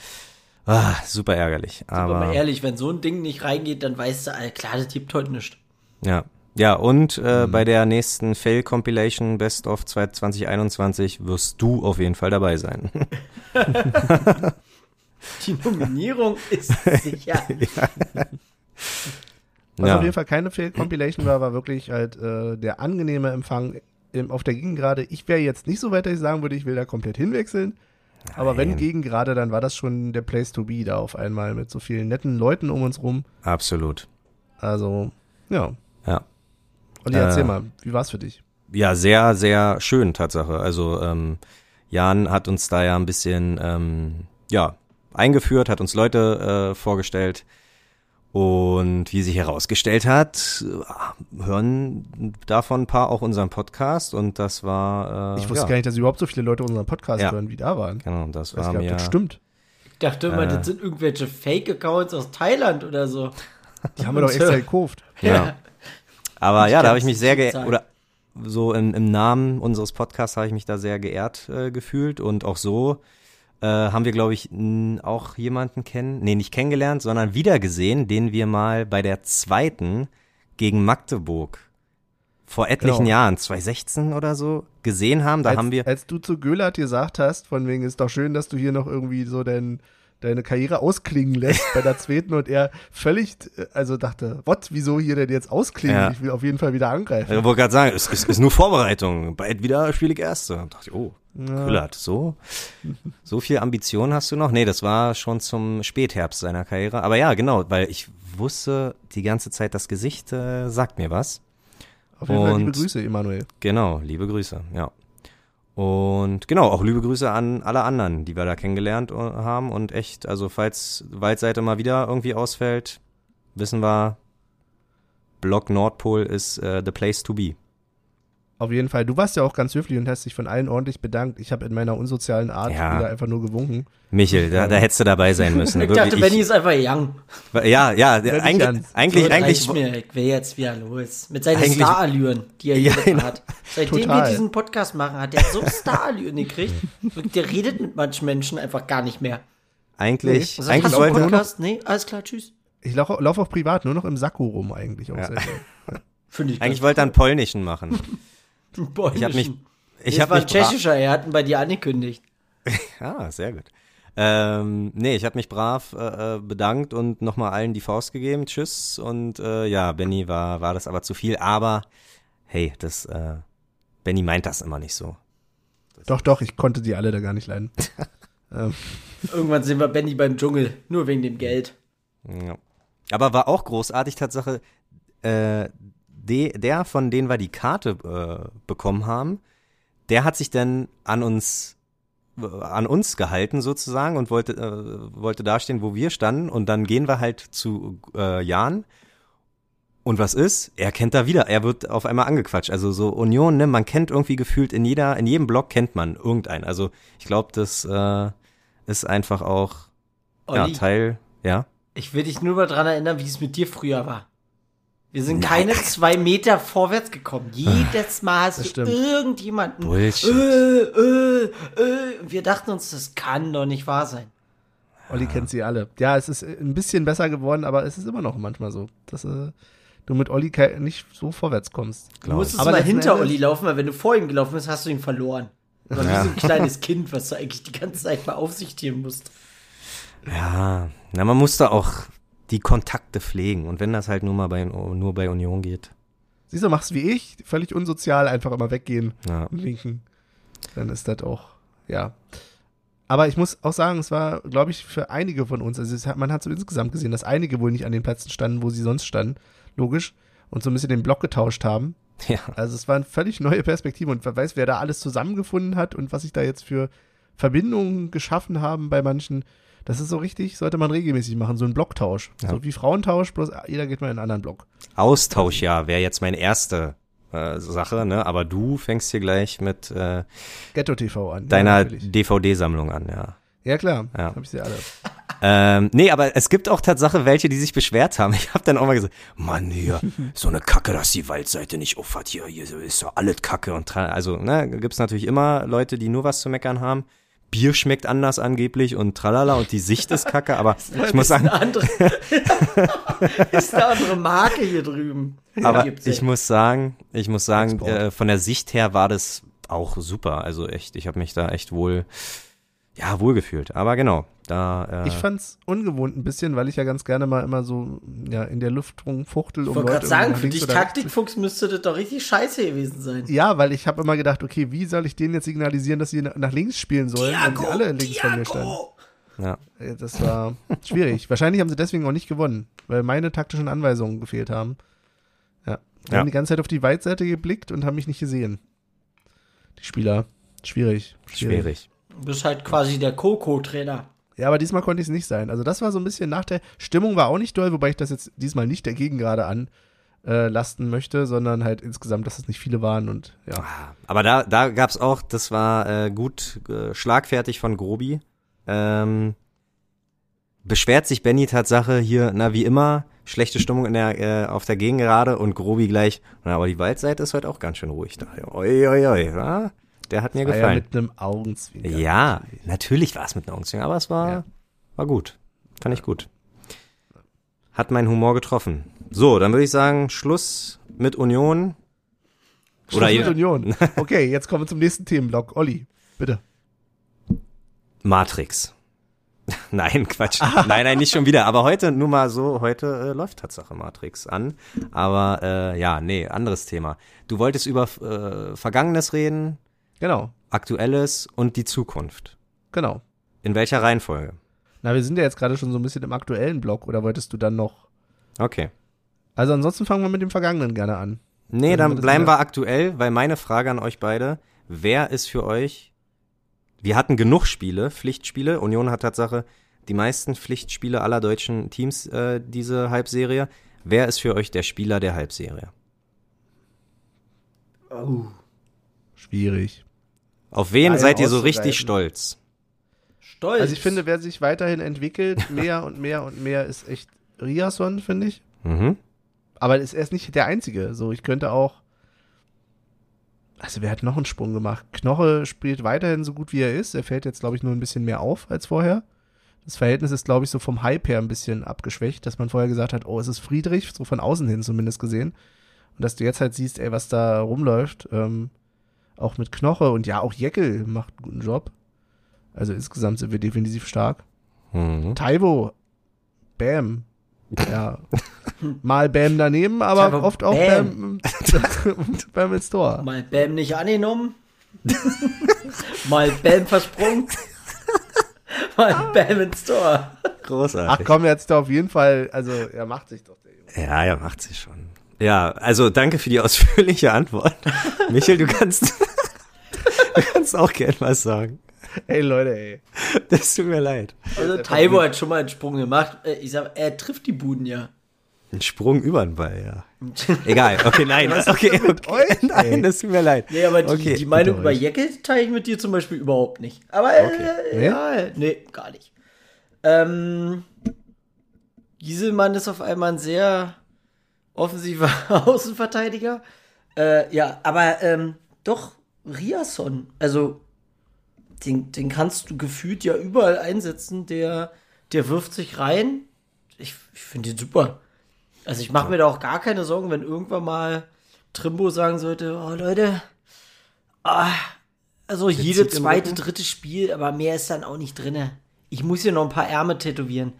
Ah, super ärgerlich. Aber mal ehrlich, wenn so ein Ding nicht reingeht, dann weißt du, klar, das gibt heute nichts. Ja. Ja, und äh, mhm. bei der nächsten Fail Compilation Best of 2021 wirst du auf jeden Fall dabei sein. Die Nominierung ist sicher. ja. Was ja. auf jeden Fall keine Fail Compilation war, war wirklich halt äh, der angenehme Empfang im, auf der Gegengrade. Ich wäre jetzt nicht so weit, dass ich sagen würde, ich will da komplett hinwechseln. Aber wenn gegen gerade, dann war das schon der Place to be da auf einmal mit so vielen netten Leuten um uns rum. Absolut. Also, ja. Ja. Olli, erzähl äh, mal, wie war's für dich? Ja, sehr, sehr schön, Tatsache. Also, ähm, Jan hat uns da ja ein bisschen, ähm, ja, eingeführt, hat uns Leute äh, vorgestellt, und wie sich herausgestellt hat, hören davon ein paar auch unseren Podcast und das war. Äh, ich wusste ja. gar nicht, dass überhaupt so viele Leute unseren Podcast ja. hören, wie da waren. Genau, das war mir. Das stimmt. Ich dachte immer, äh, das sind irgendwelche Fake-Accounts aus Thailand oder so. Die haben wir doch extra gekauft. Ja. Aber ja, da habe ich mich sehr geehrt, oder so im, im Namen unseres Podcasts habe ich mich da sehr geehrt äh, gefühlt und auch so äh, haben wir, glaube ich, auch jemanden kennen, nee, nicht kennengelernt, sondern wiedergesehen, den wir mal bei der zweiten gegen Magdeburg vor etlichen genau. Jahren, 2016 oder so, gesehen haben. Da als, haben wir. Als du zu Göllert gesagt hast, von wegen ist doch schön, dass du hier noch irgendwie so dein, deine Karriere ausklingen lässt bei der zweiten und er völlig, also dachte, what, wieso hier denn jetzt ausklingen? Ja. Ich will auf jeden Fall wieder angreifen. Ich wollte gerade sagen, es ist, ist, nur Vorbereitung. Bald wieder spiele ich Erste. Und dachte ich, oh, ja. Küllert, so, so viel Ambition hast du noch? Nee, das war schon zum Spätherbst seiner Karriere. Aber ja, genau, weil ich wusste die ganze Zeit, das Gesicht äh, sagt mir was. Auf jeden und, Fall liebe Grüße, Emanuel. Genau, liebe Grüße, ja. Und genau, auch liebe Grüße an alle anderen, die wir da kennengelernt äh, haben. Und echt, also falls Waldseite mal wieder irgendwie ausfällt, wissen wir, Block Nordpol ist uh, the place to be. Auf jeden Fall. Du warst ja auch ganz höflich und hast dich von allen ordentlich bedankt. Ich habe in meiner unsozialen Art Ja. wieder einfach nur gewunken. Michel, da, da hättest du dabei sein müssen. Ich dachte, Benny ist einfach young. ja, ja, nicht eigentlich, eigentlich, So, eigentlich, mir. Ich will jetzt wieder los. Mit seinen Starallüren, die er Ja, hier genau. hat. Seitdem Total. wir diesen Podcast machen, hat er so Starallüren gekriegt. Der redet mit manchen Menschen einfach gar nicht mehr. eigentlich, Und sagt, eigentlich hast du einen wollte, Podcast? Nee, alles klar, tschüss. Ich laufe lauf auch privat nur noch im Sakko rum eigentlich. Auch Ja. seitdem. Finde ich eigentlich wollte er einen polnischen machen. Boah, Ich habe mich, ich habe war mich tschechischer, er hat ihn bei dir angekündigt. Ah, sehr gut. Ähm, nee, ich habe mich brav äh, äh, bedankt und nochmal allen die Faust gegeben. Tschüss. Und äh, ja, Benny war, war das aber zu viel. Aber hey, das, äh, Benny meint das immer nicht so. Doch, doch, ich konnte die alle da gar nicht leiden. ähm, Irgendwann sind wir Benny beim Dschungel, nur wegen dem Geld. Ja. Aber war auch großartig, Tatsache, äh, de, der, von denen wir die Karte äh, bekommen haben, der hat sich dann an uns äh, an uns gehalten sozusagen und wollte äh, wollte dastehen, wo wir standen und dann gehen wir halt zu äh, Jan und was ist? Er kennt da wieder. Er wird auf einmal angequatscht. Also so Union, ne? Man kennt irgendwie gefühlt in jeder, in jedem Block kennt man irgendeinen. Also ich glaube, das äh, ist einfach auch ja, Teil. Ja. ich will dich nur mal dran erinnern, wie es mit dir früher war. Wir sind Nein. keine zwei Meter vorwärts gekommen. Jedes Mal hast Das du stimmt. irgendjemanden. Bullshit. Äh, äh, äh. Wir dachten uns, das kann doch nicht wahr sein. Olli kennt sie alle. Ja, es ist ein bisschen besser geworden, aber es ist immer noch manchmal so, dass äh, du mit Olli nicht so vorwärts kommst. Du musstest Aber mal hinter Olli laufen, weil wenn du vor ihm gelaufen bist, hast du ihn verloren. Warst Ja. wie so ein kleines Kind, was du eigentlich die ganze Zeit mal aufsichtieren musst. Ja, na, man muss da auch die Kontakte pflegen. Und wenn das halt nur mal bei, nur bei Union geht. Siehst du, machst wie ich, völlig unsozial, einfach immer weggehen Ja. und winken. Dann ist das auch, ja. Aber ich muss auch sagen, es war, glaube ich, für einige von uns, also hat, man hat so insgesamt gesehen, dass einige wohl nicht an den Plätzen standen, wo sie sonst standen, logisch, und so ein bisschen den Block getauscht haben. Ja. Also es waren völlig neue Perspektiven und wer weiß, wer da alles zusammengefunden hat und was sich da jetzt für Verbindungen geschaffen haben bei manchen. Das ist so richtig, sollte man regelmäßig machen, so ein Blocktausch. Ja. So wie Frauentausch, bloß jeder geht mal in einen anderen Block. Austausch, ja, wäre jetzt meine erste äh, Sache, ne? Aber du fängst hier gleich mit äh, Ghetto TV an. deiner Ja. DVD-Sammlung an, ja. ja klar, Ja. habe ich sie alle. Ähm, nee, aber es gibt auch Tatsache welche, die sich beschwert haben. Ich habe dann auch mal gesagt, Mann, hier, so eine Kacke, dass die Waldseite nicht aufhat. Hier, hier ist doch alles Kacke. Und tra- also, ne, gibt's natürlich immer Leute, die nur was zu meckern haben. Bier schmeckt anders angeblich und tralala und die Sicht ist kacke, aber ich muss ist sagen, eine andere, ist eine andere Marke hier drüben. aber Gibt's ich ja. muss sagen, ich muss sagen, äh, von der Sicht her war das auch super. Also echt, ich habe mich da echt wohl, ja, wohl gefühlt. Aber genau, da. Äh, Ich fand's ungewohnt ein bisschen, weil ich ja ganz gerne mal immer so ja, in der Luft rumfuchtel. Ich um wollte Leute gerade sagen, für dich Taktikfuchs müsste das doch richtig scheiße gewesen sein. Ja, weil ich habe immer gedacht, okay, wie soll ich denen jetzt signalisieren, dass sie na- nach links spielen sollen, wenn sie alle links von mir standen. ja. Äh, Das war schwierig. Wahrscheinlich haben sie deswegen auch nicht gewonnen, weil meine taktischen Anweisungen gefehlt haben. Ja. Die Ja. haben die ganze Zeit auf die Weitseite geblickt und haben mich nicht gesehen. Die Spieler. Schwierig. Schwierig. Du bist halt quasi der Coco-Trainer. Ja, aber diesmal konnte ich es nicht sein. Also das war so ein bisschen nach der Stimmung war auch nicht doll, wobei ich das jetzt diesmal nicht dagegen gerade an äh, lasten möchte, sondern halt insgesamt, dass es nicht viele waren und ja. Aber da, da gab's auch, das war äh, gut äh, schlagfertig von Grobi. Ähm, beschwert sich Benny Tatsache hier, na wie immer, schlechte Stimmung in der, äh, auf der Gegengerade und Grobi gleich, na, aber die Waldseite ist heute auch ganz schön ruhig da. Oi, oi, oi, ja? Der hat mir War ja gefallen. mit einem Augenzwinkern. Ja, natürlich war es mit einer Augenzwinkern, aber es war, Ja. war gut. Fand ich gut. Hat meinen Humor getroffen. So, dann würde ich sagen, Schluss mit Union. Oder Schluss mit ihr- Union. Okay, jetzt kommen wir zum nächsten Themenblock. Olli, bitte. Matrix. Nein, Quatsch. Nein, nein, nicht schon wieder. Aber heute, nur mal so, heute äh, läuft Tatsache Matrix an. Aber äh, ja, nee, anderes Thema. Du wolltest über äh, Vergangenes reden, Genau, Aktuelles und die Zukunft. genau. In welcher Reihenfolge? Na, wir sind ja jetzt gerade schon so ein bisschen im aktuellen Block, oder wolltest du dann noch? Okay. Also ansonsten fangen wir mit dem Vergangenen gerne an. Nee, Dann dann es bleiben wir aktuell, weil meine Frage an euch beide, wer ist für euch, wir hatten genug Spiele, Pflichtspiele, Union hat Tatsache die meisten Pflichtspiele aller deutschen Teams äh, diese Halbserie. Wer ist für euch der Spieler der Halbserie? Oh. Schwierig. Auf wen seid ihr so richtig stolz? Stolz. Also ich finde, wer sich weiterhin entwickelt, mehr und mehr und mehr, ist echt Riason, finde ich. Mhm. Aber er ist nicht der Einzige. So, ich könnte auch. Also, wer hat noch einen Sprung gemacht? Knoche spielt weiterhin so gut wie er ist. Er fällt jetzt, glaube ich, nur ein bisschen mehr auf als vorher. Das Verhältnis ist, glaube ich, so vom Hype her ein bisschen abgeschwächt, dass man vorher gesagt hat, oh, es ist Friedrich, so von außen hin zumindest gesehen. Und dass du jetzt halt siehst, ey, was da rumläuft, ähm, auch mit Knoche und ja, auch Jeckel macht einen guten Job. Also insgesamt sind wir definitiv stark. Mhm. Taiwo, Bam. Ja. Mal Bam daneben, aber Taiwo oft auch Bam, Bam, Bam ins Tor. Mal Bam nicht angenommen. Mal Bam versprungen. Mal Bam ins Tor. Großartig. Ach komm, jetzt doch auf jeden Fall, also er macht sich doch der Junge. Ja, er macht sich schon. Ja, also danke für die ausführliche Antwort. Michael, du kannst, du kannst auch gern was sagen. Ey, Leute, ey. Das tut mir leid. Also, Taibo hat schon mal einen Sprung gemacht. Äh, ich sag, er trifft die Buden ja. Ein Sprung über den Ball, ja. Egal, okay, nein, okay, okay. Euch, nein, das tut mir leid. Nee, aber die, okay. die Meinung über Jeckel teile ich mit dir zum Beispiel überhaupt nicht. Aber, äh, okay. ja, nee, gar nicht. Ähm, Gieselmann ist auf einmal ein sehr offensiver Außenverteidiger. Äh, ja, aber ähm, doch, Riasson, also den, den kannst du gefühlt ja überall einsetzen. Der, der wirft sich rein. Ich, ich finde den super. Also ich mache ja. mir da auch gar keine Sorgen, wenn irgendwann mal Trimbo sagen sollte, oh Leute, ah, also jede zweite, dritte Spiel, aber mehr ist dann auch nicht drinne. Ich muss hier noch ein paar Ärmel tätowieren.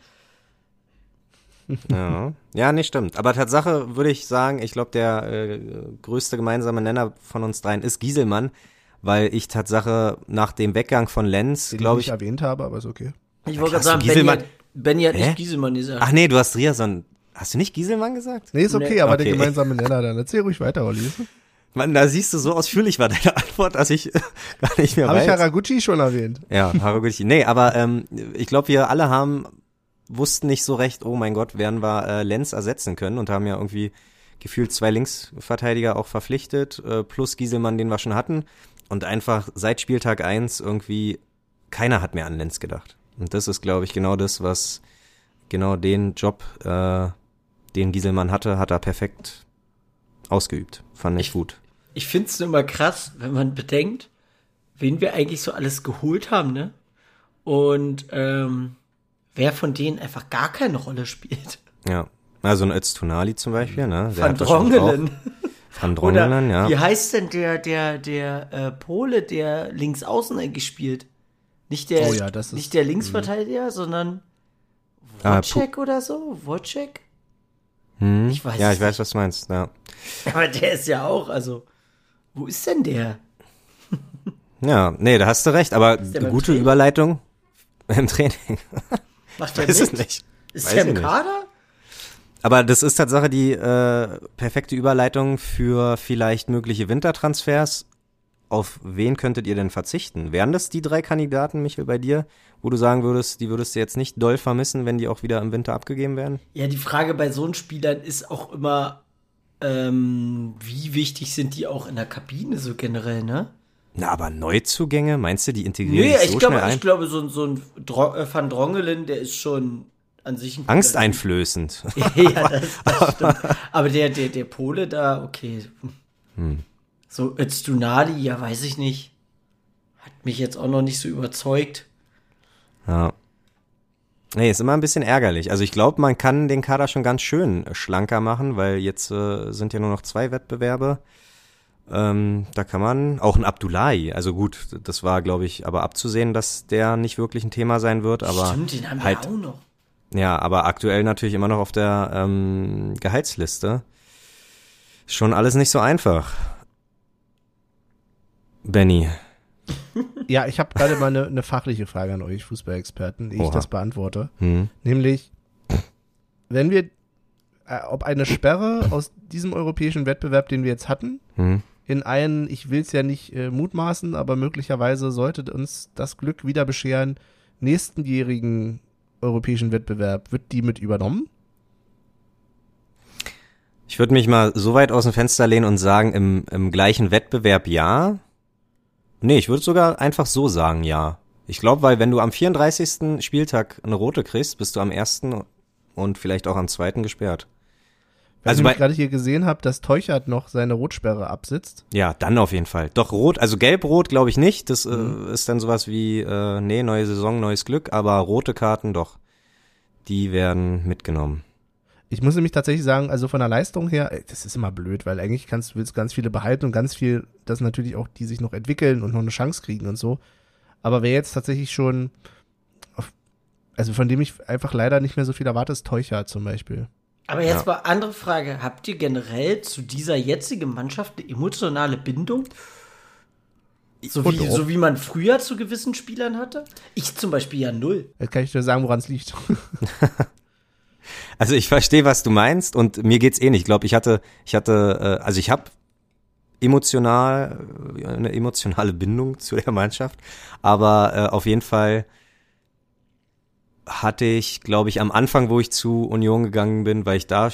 Ja, ja, nicht stimmt. Aber Tatsache würde ich sagen, ich glaube, der äh, größte gemeinsame Nenner von uns dreien ist Gieselmann, weil ich Tatsache nach dem Weggang von Lenz, glaube ich, ich erwähnt habe, aber ist okay. Ich wollte gerade sagen, Gieselmann, Benny hat, Benny hat nicht Gieselmann gesagt. Ach nee, du hast Riason. Hast du nicht Gieselmann gesagt? Nee, ist okay, nee. aber okay. der gemeinsame Nenner, dann erzähl ruhig weiter, Olli. Mann, da siehst du, so ausführlich war deine Antwort, dass ich gar nicht mehr Hab weiß. Habe ich Haraguchi schon erwähnt? Ja, Haraguchi. Nee, aber ähm, ich glaube, wir alle haben, wussten nicht so recht, oh mein Gott, werden wir äh, Lenz ersetzen können und haben ja irgendwie gefühlt zwei Linksverteidiger auch verpflichtet, äh, plus Gieselmann, den wir schon hatten. Und einfach seit Spieltag eins irgendwie keiner hat mehr an Lenz gedacht. Und das ist, glaube ich, genau das, was genau den Job, äh, den Gieselmann hatte, hat er perfekt ausgeübt. Fand ich, ich gut. Ich finde es immer krass, wenn man bedenkt, wen wir eigentlich so alles geholt haben, ne? Und ähm, wer von denen einfach gar keine Rolle spielt. Ja, also ein Öztunali zum Beispiel, ne? Der Van Drongelen. Van Drongelen, ja. Wie heißt denn der, der, der äh, Pole, der links außen eigentlich spielt? Nicht der, oh ja, ist, nicht der Linksverteidiger, mh. sondern Wojciech ah, oder so? Wojciech? Hm. Ich weiß ja, ich weiß, was du meinst, ja. Aber der ist ja auch, also, wo ist denn der? ja, nee, da hast du recht, aber eine gute? Überleitung im Training. Macht der weiß mit? es nicht. Ist weiß der im Kader? Aber das ist Tatsache die äh, perfekte Überleitung für vielleicht mögliche Wintertransfers. Auf wen könntet ihr denn verzichten? Wären das die drei Kandidaten, Michael, bei dir, wo du sagen würdest, die würdest du jetzt nicht doll vermissen, wenn die auch wieder im Winter abgegeben werden? Ja, die Frage bei so Spielern ist auch immer, ähm, wie wichtig sind die auch in der Kabine so generell, ne? Na, aber Neuzugänge, meinst du, die integrieren nee, sich so ich glaube, schnell ein? Ich glaube, so, so ein Dro äh, Van Drongelen, der ist schon an sich ein Angsteinflößend. ja, das, das stimmt. Aber der, der, der Pole da, okay. Hm. So Öztunali, ja, weiß ich nicht. Hat mich jetzt auch noch nicht so überzeugt. Ja. Nee, ist immer ein bisschen ärgerlich. Also ich glaube, man kann den Kader schon ganz schön schlanker machen, weil jetzt äh, sind ja nur noch zwei Wettbewerbe. Ähm, da kann man auch ein Abdullahi, also gut, das war, glaube ich, aber abzusehen, dass der nicht wirklich ein Thema sein wird, aber Stimmt, den haben halt, wir auch noch. Ja, aber aktuell natürlich immer noch auf der ähm, Gehaltsliste. Schon alles nicht so einfach. Benny. Ja, ich habe gerade mal eine, eine, fachliche Frage an euch, Fußballexperten, die Oha. ich das beantworte. Hm. Nämlich, wenn wir, äh, ob eine Sperre aus diesem europäischen Wettbewerb, den wir jetzt hatten, hm. In einen, ich will es ja nicht äh, mutmaßen, aber möglicherweise sollte uns das Glück wieder bescheren, nächstenjährigen europäischen Wettbewerb, wird die mit übernommen? Ich würde mich mal so weit aus dem Fenster lehnen und sagen, im, im gleichen Wettbewerb ja. Nee, ich würde sogar einfach so sagen, ja. Ich glaube, weil wenn du am 34. Spieltag eine rote kriegst, bist du am ersten und vielleicht auch am zweiten gesperrt. Weil also ich gerade hier gesehen habe, dass Teuchert noch seine Rotsperre absitzt. Ja, dann auf jeden Fall. Doch rot, also gelb-rot glaube ich nicht. Das äh, mhm. äh, ist dann sowas wie, äh, nee, neue Saison, neues Glück. Aber rote Karten doch, die werden mitgenommen. Ich muss nämlich tatsächlich sagen, also von der Leistung her, das ist immer blöd, weil eigentlich kannst du willst ganz viele behalten und ganz viel, das natürlich auch die sich noch entwickeln und noch eine Chance kriegen und so. Aber wer jetzt tatsächlich schon, auf, also von dem ich einfach leider nicht mehr so viel erwarte, ist Teuchert zum Beispiel. Aber jetzt ja. mal andere Frage. Habt ihr generell zu dieser jetzigen Mannschaft eine emotionale Bindung? So wie, so wie man früher zu gewissen Spielern hatte? Ich zum Beispiel ja null. Jetzt kann ich dir sagen, woran es liegt. also ich verstehe, was du meinst und mir geht's ähnlich. Eh ich glaube, ich hatte, ich hatte, äh, also ich habe emotional, eine emotionale Bindung zu der Mannschaft, aber äh, auf jeden Fall hatte ich, glaube ich, am Anfang, wo ich zu Union gegangen bin, weil ich da äh,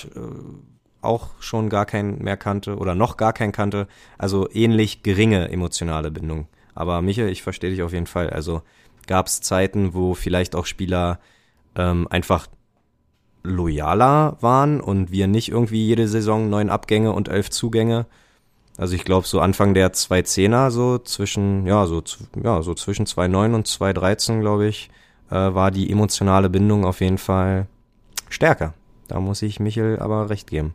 auch schon gar keinen mehr kannte oder noch gar keinen kannte, also ähnlich geringe emotionale Bindung. Aber Michael, ich verstehe dich auf jeden Fall. Also gab es Zeiten, wo vielleicht auch Spieler ähm, einfach loyaler waren und wir nicht irgendwie jede Saison neun Abgänge und elf Zugänge. Also ich glaube so Anfang der 210er so zwischen ja so ja so zwischen 2.9 und 2.13 glaube ich äh, war die emotionale Bindung auf jeden Fall stärker. Da muss ich Michel aber recht geben.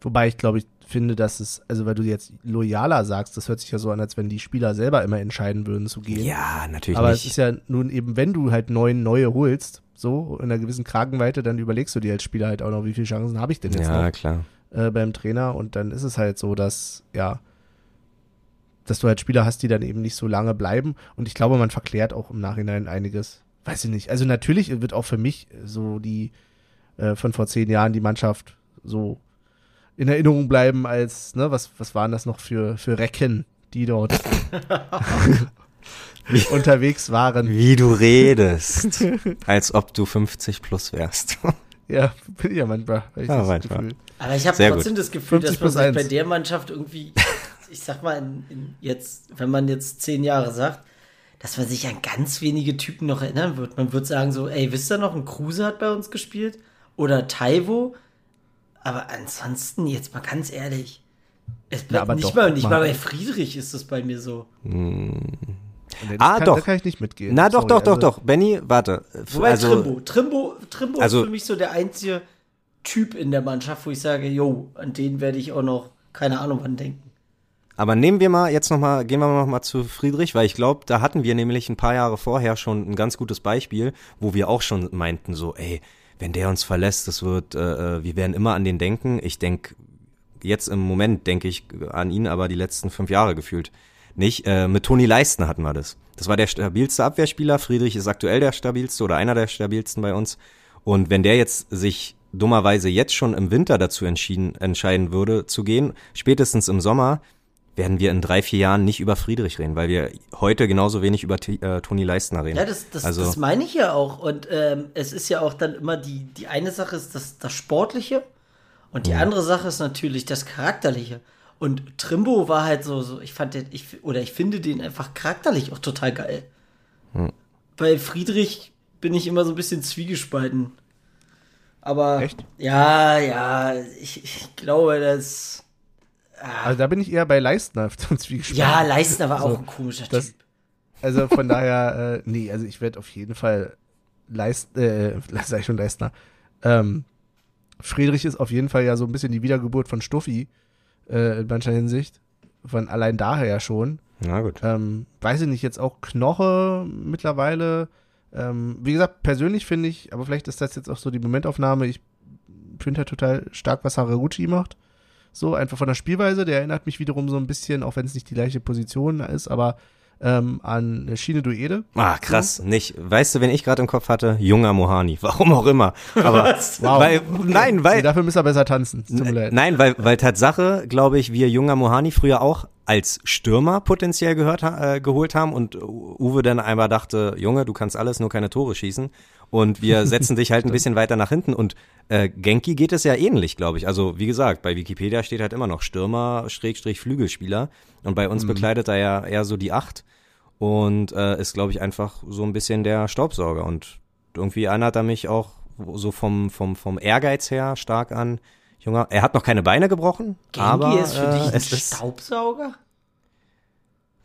Wobei ich glaube, ich finde, dass es, also weil du jetzt loyaler sagst, das hört sich ja so an, als wenn die Spieler selber immer entscheiden würden zu gehen. Ja, natürlich. Aber nicht. es ist ja nun eben, wenn du halt neun neue holst, so in einer gewissen Kragenweite, dann überlegst du dir als Spieler halt auch noch, wie viele Chancen habe ich denn jetzt ja, noch klar. Äh, beim Trainer und dann ist es halt so, dass ja, dass du halt Spieler hast, die dann eben nicht so lange bleiben und ich glaube, man verklärt auch im Nachhinein einiges weiß ich nicht. Also natürlich wird auch für mich so die äh, von vor zehn Jahren die Mannschaft so in Erinnerung bleiben als, ne, was, was waren das noch für, für Recken, die dort unterwegs waren. Wie du redest. als ob du 50 plus wärst. ja, bin ich ja manchmal. Ich ja, manchmal. Gefühl. Aber ich habe trotzdem gut. das Gefühl, dass man sich bei der Mannschaft irgendwie, ich sag mal, in, in jetzt, wenn man jetzt zehn Jahre sagt, dass man sich an ganz wenige Typen noch erinnern wird. Man wird sagen so, ey, wisst ihr noch, ein Kruse hat bei uns gespielt? Oder Taiwo? Aber ansonsten, jetzt mal ganz ehrlich, es bleibt ja, nicht, doch, mal, nicht mal bei Friedrich ist das bei mir so. Hm. ah, kann, doch. Da kann ich nicht mitgehen. Na, doch, Sorry, doch, also. doch, doch. Benny, warte. Wobei also, Trimbo. Trimbo, Trimbo also, ist für mich so der einzige Typ in der Mannschaft, wo ich sage, yo, an den werde ich auch noch, keine Ahnung wann denken. Aber nehmen wir mal jetzt noch mal, gehen wir noch mal zu Friedrich, weil ich glaube, da hatten wir nämlich ein paar Jahre vorher schon ein ganz gutes Beispiel, wo wir auch schon meinten so, ey, wenn der uns verlässt, das wird, äh, äh wir werden immer an den denken. Ich denke, jetzt im Moment denke ich an ihn, aber die letzten fünf Jahre gefühlt nicht. Äh, mit Toni Leisten hatten wir das. Das war der stabilste Abwehrspieler. Friedrich ist aktuell der stabilste oder einer der stabilsten bei uns. Und wenn der jetzt sich dummerweise jetzt schon im Winter dazu entschieden, entscheiden würde zu gehen, spätestens im Sommer, werden wir in drei, vier Jahren nicht über Friedrich reden, weil wir heute genauso wenig über äh, Toni Leistner reden. Ja, das, das, also, das meine ich ja auch. Und ähm, es ist ja auch dann immer die, die eine Sache ist das, das Sportliche und die ja. andere Sache ist natürlich das Charakterliche. Und Trimbo war halt so, so ich fand den, ich, oder ich finde den einfach charakterlich auch total geil. Hm. Bei Friedrich bin ich immer so ein bisschen zwiegespalten. Aber Echt? ja, ja, ich, ich glaube, dass also da bin ich eher bei Leistner sonst wie gespannt. Ja, Leistner war so, auch ein komischer das, Typ. Also von daher, äh, nee, also ich werde auf jeden Fall Leist, äh, sag ich schon Leistner. Ähm, Friedrich ist auf jeden Fall ja so ein bisschen die Wiedergeburt von Stuffi äh, in mancher Hinsicht. Von allein daher ja schon. Na gut. Ähm, weiß ich nicht, jetzt auch Knoche mittlerweile. Ähm, wie gesagt, persönlich finde ich, aber vielleicht ist das jetzt auch so die Momentaufnahme. Ich finde halt total stark, was Haraguchi macht. So, einfach von der Spielweise. Der erinnert mich wiederum so ein bisschen, auch wenn es nicht die gleiche Position ist, aber ähm, an Schiene Duede. Ah, krass. So. Nicht. Weißt du, wen ich gerade im Kopf hatte? Junger Mohani. Warum auch immer. Aber wow. weil, nein, weil. Nee, dafür müsste er besser tanzen. Nein, weil, weil Tatsache, glaube ich, wir junger Mohani früher auch als Stürmer potenziell gehört, äh, geholt haben und Uwe dann einmal dachte, Junge, du kannst alles, nur keine Tore schießen und wir setzen dich halt ein bisschen weiter nach hinten und äh, Genki geht es ja ähnlich, glaube ich. Also wie gesagt, bei Wikipedia steht halt immer noch Stürmer, Schrägstrich, Flügelspieler und bei uns mhm. bekleidet er ja eher so die Acht und äh, ist, glaube ich, einfach so ein bisschen der Staubsauger und irgendwie erinnert er mich auch so vom, vom, vom Ehrgeiz her stark an. Junger, er hat noch keine Beine gebrochen, Genki aber ist für dich ein Staubsauger?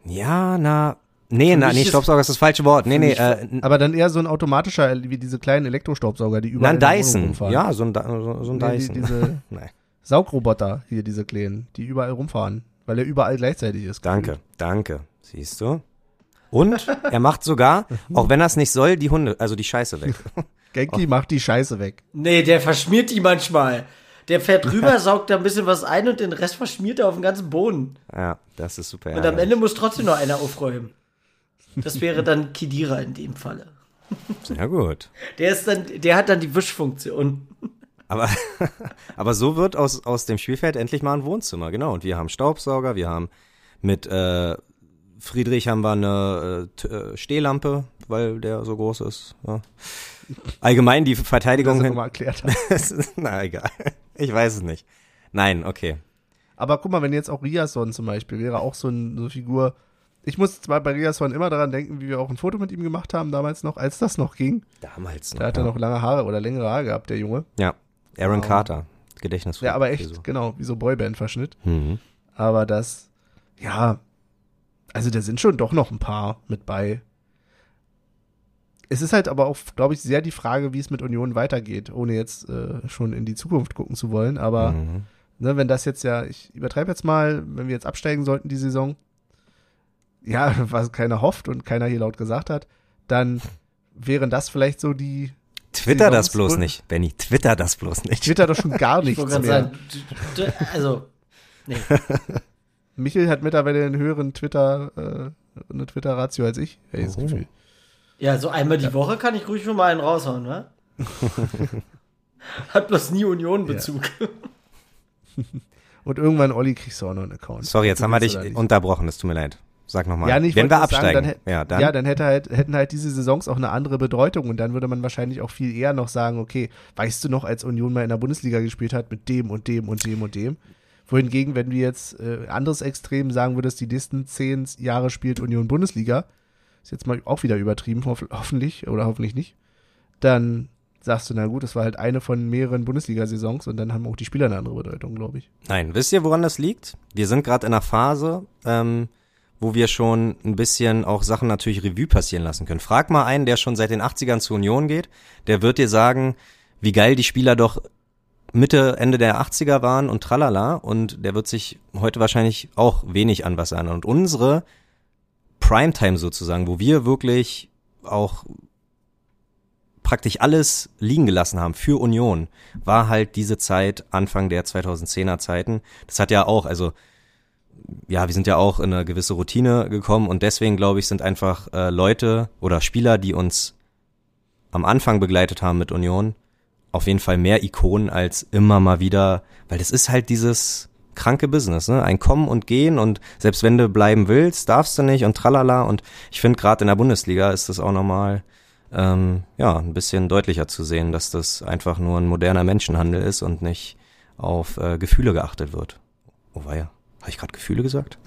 Ja, na, Nee, na, nee, Staubsauger ist das falsche Wort. Nee, nee. Äh, aber dann eher so ein automatischer, wie diese kleinen Elektrostaubsauger, die überall Nein, Dyson. Ja, so ein, so ein nee, Dyson. Die, diese Saugroboter hier, diese kleinen, die überall rumfahren, weil er überall gleichzeitig ist. Danke, danke. Siehst du? Und er macht sogar, auch wenn er es nicht soll, die Hunde, also die Scheiße weg. Genki oh. macht die Scheiße weg. Nee, der verschmiert die manchmal. Der fährt rüber, saugt da ein bisschen was ein und den Rest verschmiert er auf den ganzen Boden. Ja, das ist super. Und am Ende muss trotzdem noch einer aufräumen. Das wäre dann Kidira in dem Falle. Sehr gut. Der ist dann, der hat dann die Wischfunktion. Aber, aber so wird aus, aus dem Spielfeld endlich mal ein Wohnzimmer, genau. Und wir haben Staubsauger, wir haben mit äh, Friedrich haben wir eine äh, äh Stehlampe, weil der so groß ist. Ja. Allgemein die Verteidigung. Das mal erklärt Na egal. Ich weiß es nicht. Nein, okay. Aber guck mal, wenn jetzt auch Riason zum Beispiel wäre auch so, ein, so eine Figur, ich muss zwar bei Riasson immer daran denken, wie wir auch ein Foto mit ihm gemacht haben, damals noch, als das noch ging. Damals noch. Da hat er ja. noch lange Haare oder längere Haare gehabt, der Junge. Ja. Aaron um, Carter. Gedächtnis. Ja, aber echt, so. genau, wie so Boyband-Verschnitt. Mhm. Aber das, ja, also da sind schon doch noch ein paar mit bei. Es ist halt aber auch, glaube ich, sehr die Frage, wie es mit Union weitergeht, ohne jetzt äh, schon in die Zukunft gucken zu wollen. Aber mhm. ne, wenn das jetzt ja, ich übertreibe jetzt mal, wenn wir jetzt absteigen sollten die Saison, ja, was keiner hofft und keiner hier laut gesagt hat, dann wären das vielleicht so die. Twitter das bloß nicht, Benny. Twitter das bloß nicht. Twitter doch schon gar nichts mehr. Sagen, also, nee. Michel hat mittlerweile einen höheren Twitter, äh, eine Twitter-Ratio als ich. Hey, oh. Ja, so einmal die ja. Woche kann ich ruhig schon mal einen raushauen, ne? hat bloß nie Union-Bezug. Ja. Und irgendwann, Olli, kriegst du auch noch einen Account. Sorry, jetzt haben wir dich unterbrochen, es tut mir leid. Sag nochmal. Ja, Wenn wir absteigen, sagen, dann, ja, dann, ja, dann hätte halt, hätten halt diese Saisons auch eine andere Bedeutung und dann würde man wahrscheinlich auch viel eher noch sagen, okay, weißt du noch, als Union mal in der Bundesliga gespielt hat mit dem und dem und dem und dem? Wohingegen, wenn du jetzt äh, anderes Extrem sagen würdest, die nächsten zehn Jahre spielt Union Bundesliga, ist jetzt mal auch wieder übertrieben, ho hoffentlich oder hoffentlich nicht, dann sagst du, na gut, das war halt eine von mehreren Bundesliga-Saisons und dann haben auch die Spieler eine andere Bedeutung, glaube ich. Nein, wisst ihr, woran das liegt? Wir sind gerade in einer Phase, ähm, wo wir schon ein bisschen auch Sachen natürlich Revue passieren lassen können. Frag mal einen, der schon seit den 80ern zur Union geht, der wird dir sagen, wie geil die Spieler doch Mitte, Ende der 80er waren und tralala und der wird sich heute wahrscheinlich auch wenig an was erinnern. Und unsere Primetime sozusagen, wo wir wirklich auch praktisch alles liegen gelassen haben für Union, war halt diese Zeit Anfang der 2010er Zeiten. Das hat ja auch, also ja, wir sind ja auch in eine gewisse Routine gekommen und deswegen glaube ich, sind einfach äh, Leute oder Spieler, die uns am Anfang begleitet haben mit Union, auf jeden Fall mehr Ikonen als immer mal wieder, weil das ist halt dieses kranke Business, ne? Ein Kommen und Gehen und selbst wenn du bleiben willst, darfst du nicht und tralala und ich finde gerade in der Bundesliga ist das auch nochmal ähm, ja, ein bisschen deutlicher zu sehen, dass das einfach nur ein moderner Menschenhandel ist und nicht auf äh, Gefühle geachtet wird. Oh ja. Habe ich gerade Gefühle gesagt?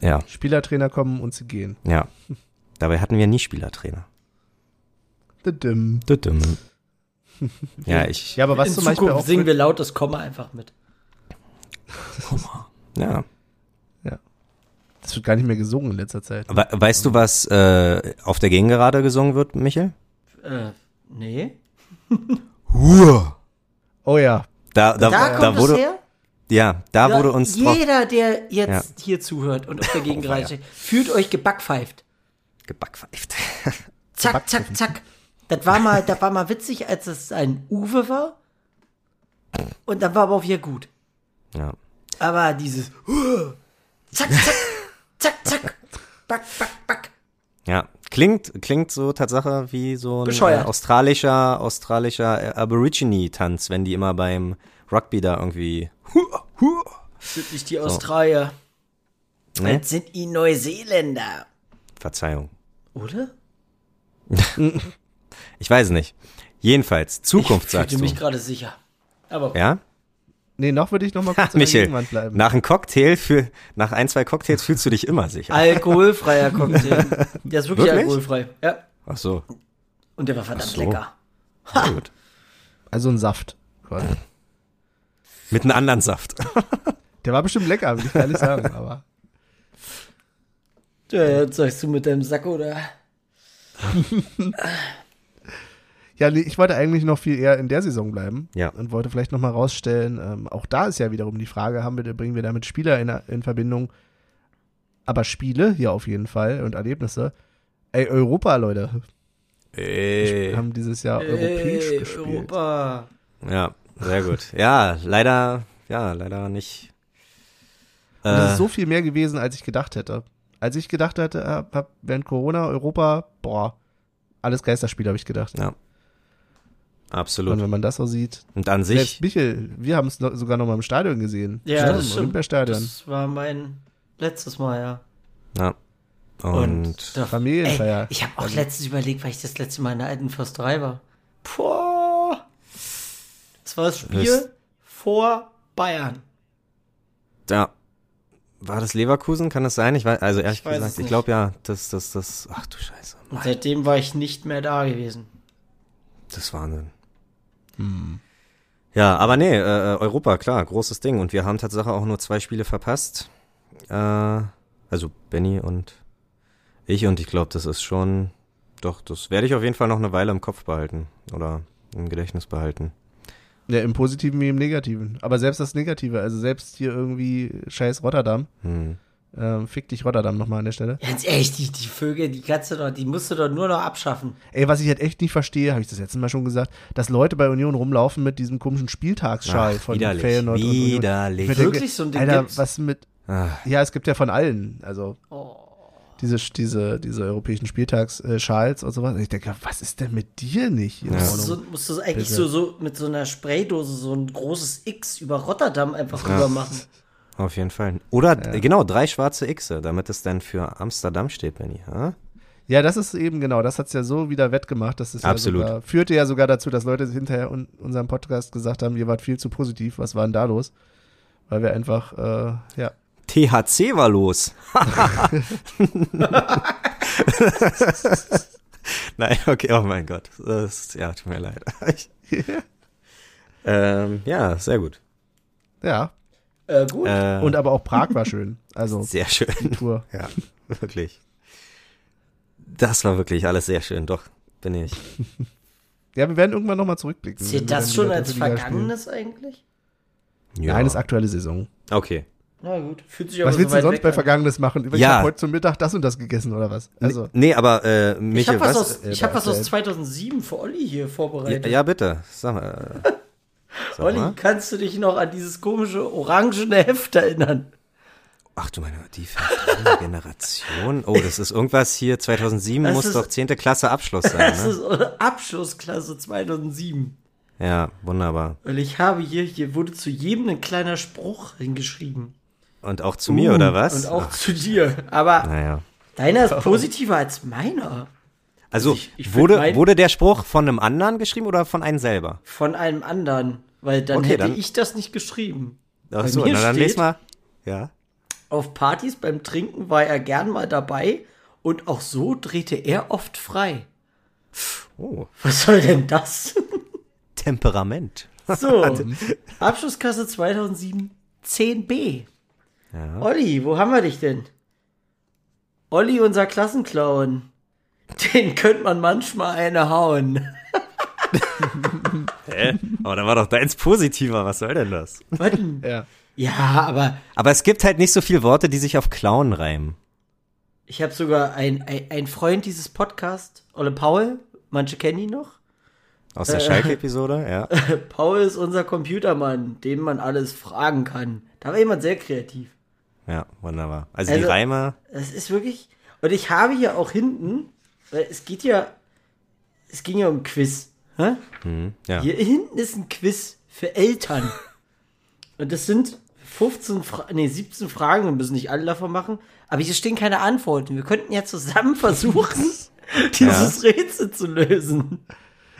Ja. Spielertrainer kommen und sie gehen. Ja. Dabei hatten wir nie Spielertrainer. Düdüm. Düdüm. Ja, ich. Ja, aber was in zum Beispiel auch singen wir laut das Komma einfach mit. Komma. Ja. Ja. Das wird gar nicht mehr gesungen in letzter Zeit. We weißt du, was äh, auf der Gegengerade gesungen wird, Michel? Äh, nee. Hur. Oh ja. Da, da, da, da wurde. her? Ja, da ja, wurde uns. Jeder, der jetzt ja. hier zuhört und auf der Gegengerade oh, fühlt euch gebackpfeift. Gebackpfeift. zack, zack, zack. Das war mal, das war mal witzig, als es ein Uwe war. Und dann war aber auch wieder gut. Ja. Aber dieses zack, zack, zack, zack, back, back, back. Ja, klingt, klingt so Tatsache wie so ein äh, australischer, australischer Aborigine-Tanz, wenn die immer beim Rugby da irgendwie. Sind nicht die Australier. Nee? Das sind die Neuseeländer. Verzeihung. Oder? Ich weiß nicht. Jedenfalls, Zukunft ich sagst fühlte du. mich gerade sicher. Aber Ja? Nee, noch würde ich noch mal kurz in der Michel, Gegenwart bleiben. nach einem Cocktail, für, nach ein, zwei Cocktails fühlst du dich immer sicher. alkoholfreier Cocktail. Der ist wirklich, Wirklich? alkoholfrei. Ja. Ach so, Und der war verdammt so. lecker. na gut. Also ein Saft. quasi. Mit einem anderen Saft. Der war bestimmt lecker, will ich gar nicht sagen, aber. Ja, jetzt sagst du mit deinem Sack oder? Ja, nee, ich wollte eigentlich noch viel eher in der Saison bleiben. Ja. Und wollte vielleicht noch mal rausstellen, ähm, auch da ist ja wiederum die Frage, haben wir, bringen wir damit Spieler in, in Verbindung? Aber Spiele, hier auf jeden Fall, und Erlebnisse. Ey, Europa, Leute. Wir Ey. haben dieses Jahr europäisch Ey, gespielt. Europa. Ja, sehr gut. Ja, leider, ja, leider nicht. Und das Äh, ist so viel mehr gewesen, als ich gedacht hätte. Als ich gedacht hätte, hab, hab während Corona, Europa, boah, alles Geisterspiel, habe ich gedacht. Ja. Und absolut. wenn man das so sieht, Und an selbst sich, Michel, wir haben es noch, sogar noch mal im Stadion gesehen. Ja, Im das stimmt. Olympiastadion. Das war mein letztes Mal, ja. ja. Und, da, Familienfeier. Ey, ich habe auch Also- letztens überlegt, weil ich das letzte Mal in der alten Försterei war. Boah. Das war das Spiel Das- vor Bayern. ja. War das Leverkusen? Kann das sein? Ich weiß, also ehrlich Ich weiß es gesagt, ich glaube ja, das, das, das, ach du Scheiße. Und seitdem war ich nicht mehr da gewesen. Das Wahnsinn. Hm. Ja, aber nee, äh, Europa, klar, großes Ding. Und wir haben tatsächlich auch nur zwei Spiele verpasst. Äh, also Benny und ich. Und ich glaube, das ist schon, doch, das werde ich auf jeden Fall noch eine Weile im Kopf behalten. Oder im Gedächtnis behalten. Ja, im Positiven wie im Negativen. Aber selbst das Negative, also selbst hier irgendwie scheiß Rotterdam, Hm. ähm, fick dich Rotterdam nochmal an der Stelle. Ganz ehrlich, die, die Vögel, die kannst du doch, die musst du doch nur noch abschaffen. Ey, was ich halt echt nicht verstehe, habe ich das letzte Mal schon gesagt, dass Leute bei Union rumlaufen mit diesem komischen Spieltagsschal Ach, von widerlich, Feyenoord und Union. widerlich. Wirklich, so ein Ding Alter, gibt's? was mit, Ah, ja, es gibt ja von allen, also Oh. Diese, diese, diese europäischen Spieltagsschals und sowas. Und ich denke, was ist denn mit dir nicht Ja. Musst du, musst du eigentlich Bitte. so, so mit so einer Spraydose so ein großes X über Rotterdam einfach rüber machen. auf jeden Fall. Oder, äh, genau, drei schwarze Xe, damit es dann für Amsterdam steht, Benny. Ha? Ja, das ist eben genau, das hat's ja so wieder wettgemacht. Das ist Absolut. Ja sogar, führte ja sogar dazu, dass Leute hinterher un unserem Podcast gesagt haben, ihr wart viel zu positiv, was war denn da los? Weil wir einfach, äh, ja, THC war los. Nein, okay, oh mein Gott. Das, ja, tut mir leid. Ähm, ja, sehr gut. ja. Äh, gut. Äh, Und aber auch Prag war schön. Also sehr schön. die Tour. Ja, wirklich. Das war wirklich alles sehr schön, doch, bin ich. Ja, wir werden irgendwann nochmal zurückblicken. Zählt das schon als. Vergangenes eigentlich? Ja. Nein, ist aktuelle Saison. Okay. Na gut, fühlt sich aber Was so willst du sonst weg bei an. Vergangenes machen? Ich Ja. habe heute zum Mittag das und das gegessen oder was? Also, Nee, aber äh, Ich Michael, habe was, was? aus, ich äh, hab was aus erzählt? 2007 für Olli hier Ja, vorbereitet. ja, bitte. Sag mal. Sag Olli, mal. kannst du dich noch an dieses komische orangene Heft erinnern? Ach du meine, die vergangene Generation. Oh, das ist irgendwas hier 2007 Das muss ist- doch 10. Klasse Abschluss sein, Das ne? ist Abschlussklasse 2007. Ja, wunderbar. Weil ich habe hier, hier wurde zu jedem ein kleiner Spruch hingeschrieben. Und auch zu mir, oder was? Uh, Und auch zu dir. Aber Naja. deiner ist positiver als meiner. Also, Ich- ich find wurde, mein- wurde der Spruch von einem anderen geschrieben oder von einem selber? Von einem anderen. Weil dann Okay, hätte dann- ich das nicht geschrieben. Ach so, na dann steht- les mal. Ja. Auf Partys beim Trinken war er gern mal dabei und auch so drehte er oft frei. Oh, Was soll denn das? Temperament. So, Abschlussklasse 2007, 10b. Ja. Olli, wo haben wir dich denn? Olli, unser Klassenclown. Den könnte man manchmal eine hauen. Hä? Aber da war doch deins positiver. Was soll denn das? Was denn? ja. Ja, aber Aber es gibt halt nicht so viele Worte, die sich auf Clown reimen. ich habe sogar ein, ein, ein Freund dieses Podcasts, Olle Paul, manche kennen ihn noch. Aus der Schalke-Episode, ja. Paul ist unser Computermann, dem man alles fragen kann. Da war jemand sehr kreativ. Ja, wunderbar. Also, die Also- Reime, Das ist wirklich. Und ich habe hier auch hinten, weil es geht ja, es ging ja um Quiz. Hm, ja. Hier hinten ist ein Quiz für Eltern. Und das sind 15, Fra nee, 17 Fragen, wir müssen nicht alle davon machen. Aber hier stehen keine Antworten. Wir könnten ja zusammen versuchen, dieses ja. Rätsel zu lösen.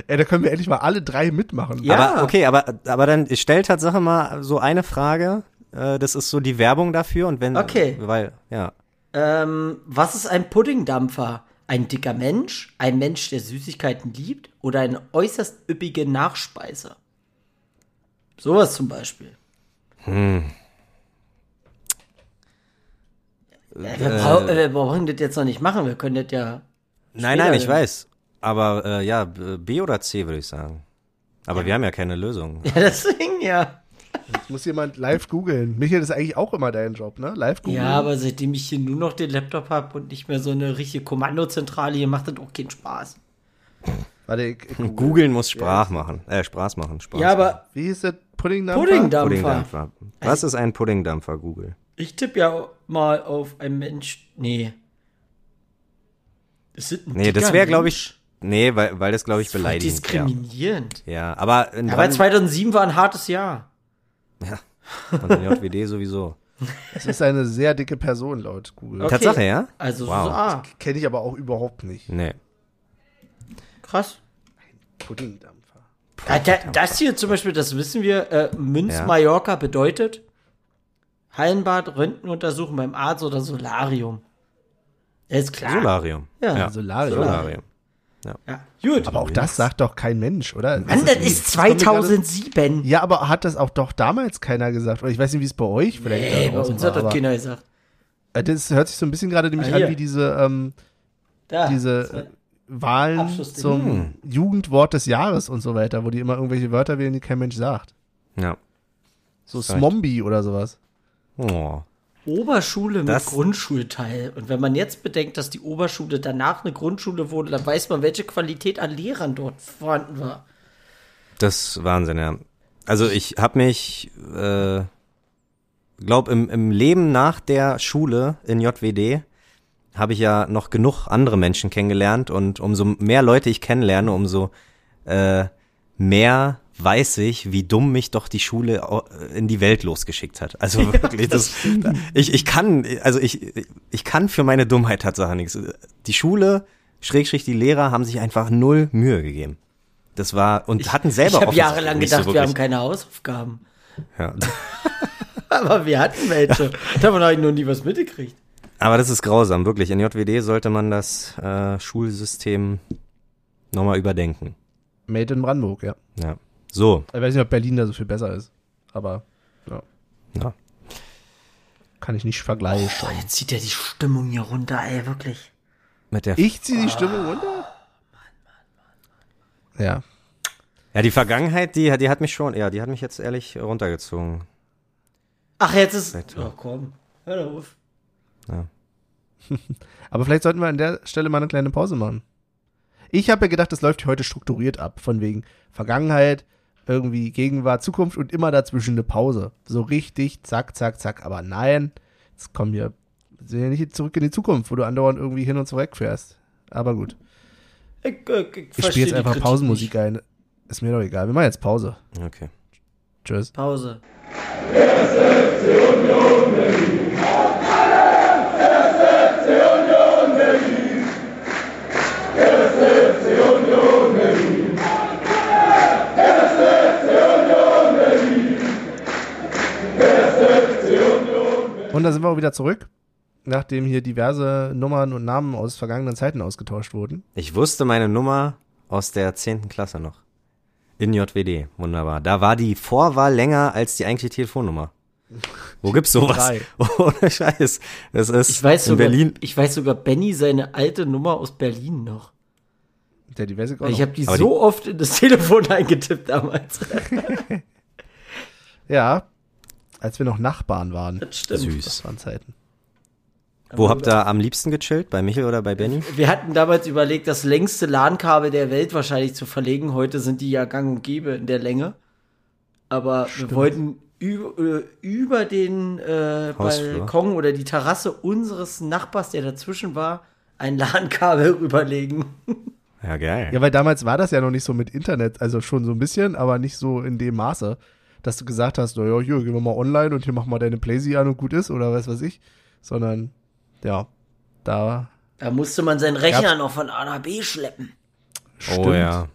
Ey, da können wir endlich mal alle drei mitmachen. Ja. Aber, okay, aber, aber dann stellt Tatsache mal so eine Frage. Äh, das ist so die Werbung dafür und wenn. Okay. Weil, ja. Ähm, was ist ein Puddingdampfer? Ein dicker Mensch? Ein Mensch, der Süßigkeiten liebt? Oder eine äußerst üppige Nachspeise? Sowas zum Beispiel. Hm. Ja, wir, äh, wir, brauchen das jetzt noch nicht machen, wir können das ja. Nein, nein, ich weiß. Aber äh, ja, B oder C würde ich sagen. Aber ja. wir haben ja keine Lösung. Ja, deswegen ja. Jetzt muss jemand live googeln. Michael, das ist eigentlich auch immer dein Job, ne? Live googeln. Ja, aber seitdem ich hier nur noch den Laptop habe und nicht mehr so eine richtige Kommandozentrale hier, macht das auch keinen Spaß. Warte, ich, ich Googeln muss Sprach ja. machen. Äh, Spaß machen. Spaß ja, aber. Wie hieß der Puddingdampfer? Puddingdampfer. Puddingdampfer. Was ist ein Puddingdampfer, Google? Ich tippe ja mal auf ein Mensch. Nee. Das sind nee, das wäre, glaube ich. Nee, weil, weil das, glaube ich, beleidigend diskriminierend. Ja, ja aber. Aber 2007 war ein hartes Jahr. Ja. Und in JWD sowieso. Es ist eine sehr dicke Person laut Google. Okay. Tatsache, ja? Also wow. so A. Kenne ich aber auch überhaupt nicht. Nee. Krass. Ein Puddingdampfer. Puddingdampfer. das hier zum Beispiel, das wissen wir, äh, Münz ja. Mallorca bedeutet Hallenbad, Röntgenuntersuchung beim Arzt oder Solarium. ist klar. Solarium. Ja, ja. Solarium. Solarium. Ja. ja. Gut. Aber auch das sagt doch kein Mensch, oder? Mann, das, das ist 2007. Ja, aber hat das auch doch damals keiner gesagt? Oder ich weiß nicht, wie es bei euch vielleicht nee, bei uns war, hat das keiner gesagt. Äh, das hört sich so ein bisschen gerade nämlich ah, an wie diese, ähm, da, diese Wahlen zum hm. Jugendwort des Jahres und so weiter, wo die immer irgendwelche Wörter wählen, die kein Mensch sagt. Ja. So Smombi oder sowas. Oh. Oberschule mit das Grundschulteil. Und wenn man jetzt bedenkt, dass die Oberschule danach eine Grundschule wurde, dann weiß man, welche Qualität an Lehrern dort vorhanden war. Das ist Wahnsinn, ja. Also ich habe mich, äh, glaube im, im Leben nach der Schule in JWD habe ich ja noch genug andere Menschen kennengelernt und umso mehr Leute ich kennenlerne, umso äh, mehr weiß ich, wie dumm mich doch die Schule in die Welt losgeschickt hat. Also wirklich, das, ich, ich kann, also ich, ich kann für meine Dummheit Tatsache nichts. Die Schule, Schrägstrich, die Lehrer haben sich einfach null Mühe gegeben. Das war, und ich, hatten selber Ich habe jahrelang gedacht, so wir haben keine Hausaufgaben. Ja. Aber wir hatten welche. Davon habe ich noch nie was mitgekriegt. Aber das ist grausam, wirklich. In JWD sollte man das äh, Schulsystem nochmal überdenken. Made in Brandenburg, ja. Ja. So. Ich weiß nicht, ob Berlin da so viel besser ist. Aber, ja. Ja. Kann ich nicht vergleichen. Oh, jetzt zieht er die Stimmung hier runter, ey, wirklich. Mit der ich ziehe die Stimmung runter? Mann, Mann, Mann. Ja. Ja, die Vergangenheit, die, die hat mich schon, ja, die hat mich jetzt ehrlich runtergezogen. Ach, jetzt ist. Oh, komm. Hör auf. Ja. Aber vielleicht sollten wir an der Stelle mal eine kleine Pause machen. Ich habe ja gedacht, das läuft heute strukturiert ab, von wegen Vergangenheit, irgendwie Gegenwart, Zukunft und immer dazwischen eine Pause. So richtig, zack, zack, zack. Aber nein, jetzt kommen wir, sind ja nicht zurück in die Zukunft, wo du andauernd irgendwie hin und zurück fährst. Aber gut. Ich, äh, ich, ich spiele jetzt einfach Pausenmusik ein. Ist mir doch egal. Wir machen jetzt Pause. Okay. Tschüss. Pause. Und da sind wir auch wieder zurück, nachdem hier diverse Nummern und Namen aus vergangenen Zeiten ausgetauscht wurden. Ich wusste meine Nummer aus der 10. Klasse noch. In JWD, wunderbar. Da war die Vorwahl länger als die eigentliche Telefonnummer. Wo gibt's sowas? Ohne Scheiß. Das ist ich weiß in sogar, Berlin. Ich weiß sogar Benny seine alte Nummer aus Berlin noch. Der ich Ich habe die Aber so die oft in das Telefon eingetippt damals. ja, als wir noch Nachbarn waren. Das stimmt. Süß. Das waren Zeiten. Wo habt ihr am liebsten gechillt? Bei Michel oder bei Benny? Wir hatten damals überlegt, das längste LAN-Kabel der Welt wahrscheinlich zu verlegen. Heute sind die ja gang und gäbe in der Länge. Aber Stimmt. wir wollten über, äh, über den äh, Balkon oder die Terrasse unseres Nachbars, der dazwischen war, ein LAN-Kabel rüberlegen. Ja, geil. Ja, weil damals war das ja noch nicht so mit Internet, also schon so ein bisschen, aber nicht so in dem Maße. Dass du gesagt hast, naja, hier, gehen wir mal online und hier mach mal deine Playsee an und gut ist oder was weiß ich. Sondern, ja, da. Da musste man seinen Rechner noch von A nach B schleppen. Stimmt. Oh ja.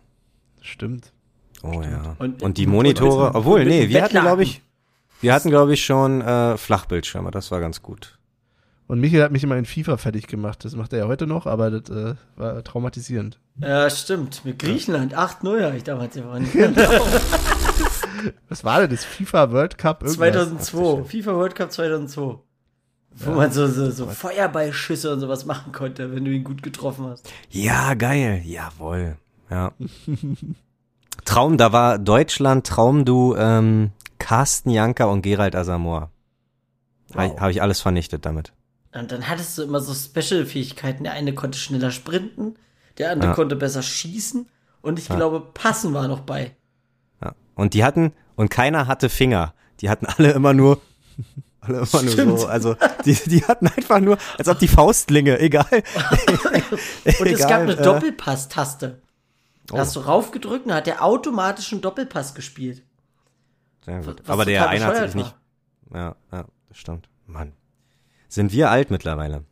Stimmt. Oh ja. Und- Und, die Monitore, und- obwohl, nee, wir hatten, glaube ich, wir hatten, glaube ich, schon äh, Flachbildschirme, das war ganz gut. Und Michael hat mich immer in FIFA fertig gemacht. Das macht er ja heute noch, aber das äh, war traumatisierend. Ja, stimmt. Mit Griechenland. 8-0 habe ich damals gewonnen. Was war denn das? FIFA World Cup? Irgendwas? 2002. FIFA World Cup 2002. Wo man so, so, so Feuerballschüsse und sowas machen konnte, wenn du ihn gut getroffen hast. Ja, geil, jawohl, ja. Traum, da war Deutschland, Traum, du, ähm, Carsten Janker und Gerald Asamoah. Habe Wow. hab ich alles vernichtet damit. Und dann hattest du immer so Special-Fähigkeiten. Der eine konnte schneller sprinten, der andere Ja. konnte besser schießen und ich glaube, passen war noch bei. Und die hatten, und keiner hatte Finger. Die hatten alle immer nur, alle immer nur Stimmt. so, also die, die hatten einfach nur, als ob die Faustlinge, egal. Und es gab eine äh, Doppelpass-Taste. Da Oh. hast du raufgedrückt und hat der automatisch einen Doppelpass gespielt. Sehr gut. Was Aber der eine hat sich nicht, ja, ja, das stimmt. Mann. Sind wir alt mittlerweile?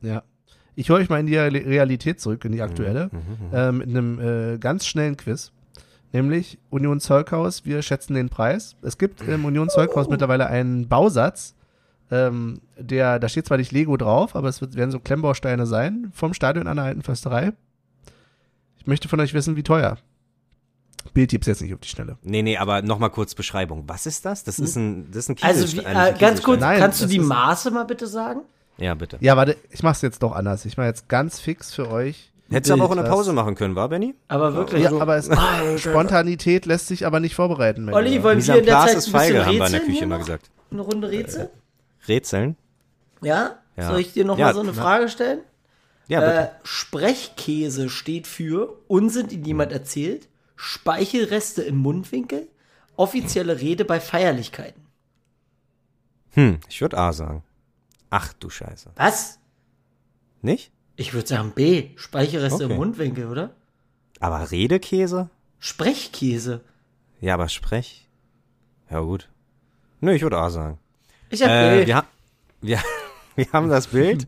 Ja. Ich hole euch mal in die Real- Realität zurück, in die aktuelle, Mhm, äh, mit einem äh, ganz schnellen Quiz. Nämlich Union Zeughaus, wir schätzen den Preis. Es gibt im Union Zeughaus mittlerweile einen Bausatz, ähm, der, da steht zwar nicht Lego drauf, aber es wird, werden so Klemmbausteine sein, vom Stadion an der alten Försterei. Ich möchte von euch wissen, wie teuer. Bildtipps jetzt nicht auf die Schnelle. Nee, nee, aber nochmal kurz Beschreibung. Was ist das? Das ist ein, das ist ein Also, Kieselstein- wie, äh, ganz kurz. Nein, kannst du die Maße mal bitte sagen? Ja, bitte. Ja, warte, ich mach's jetzt doch anders. Ich mache jetzt ganz fix für euch. Hättest du aber auch eine Pause machen können, war, Benny? Aber wirklich. Ja, so, aber es, Alter. Spontanität lässt sich aber nicht vorbereiten. Olli, wollen wir in der Zeit ist ein bisschen feige, haben wir in der rätseln Küche immer gesagt. Eine Runde Rätsel? Rätseln? Ja? Ja. Soll ich dir noch Ja, mal so eine na- Frage stellen? Ja, Äh, bitte. Sprechkäse steht für Unsinn, den jemand erzählt, Speichelreste im Mundwinkel, offizielle Rede bei Feierlichkeiten. Hm, ich würde A sagen. Ach du Scheiße. Was? Nicht? Ich würde sagen B, Speichelreste Okay. im Mundwinkel, oder? Aber Redekäse? Sprechkäse. Ja, aber Sprech. Ja, gut. Nö, ich würde A sagen. Ich hab Äh, B. wir, ha wir, wir haben das Bild.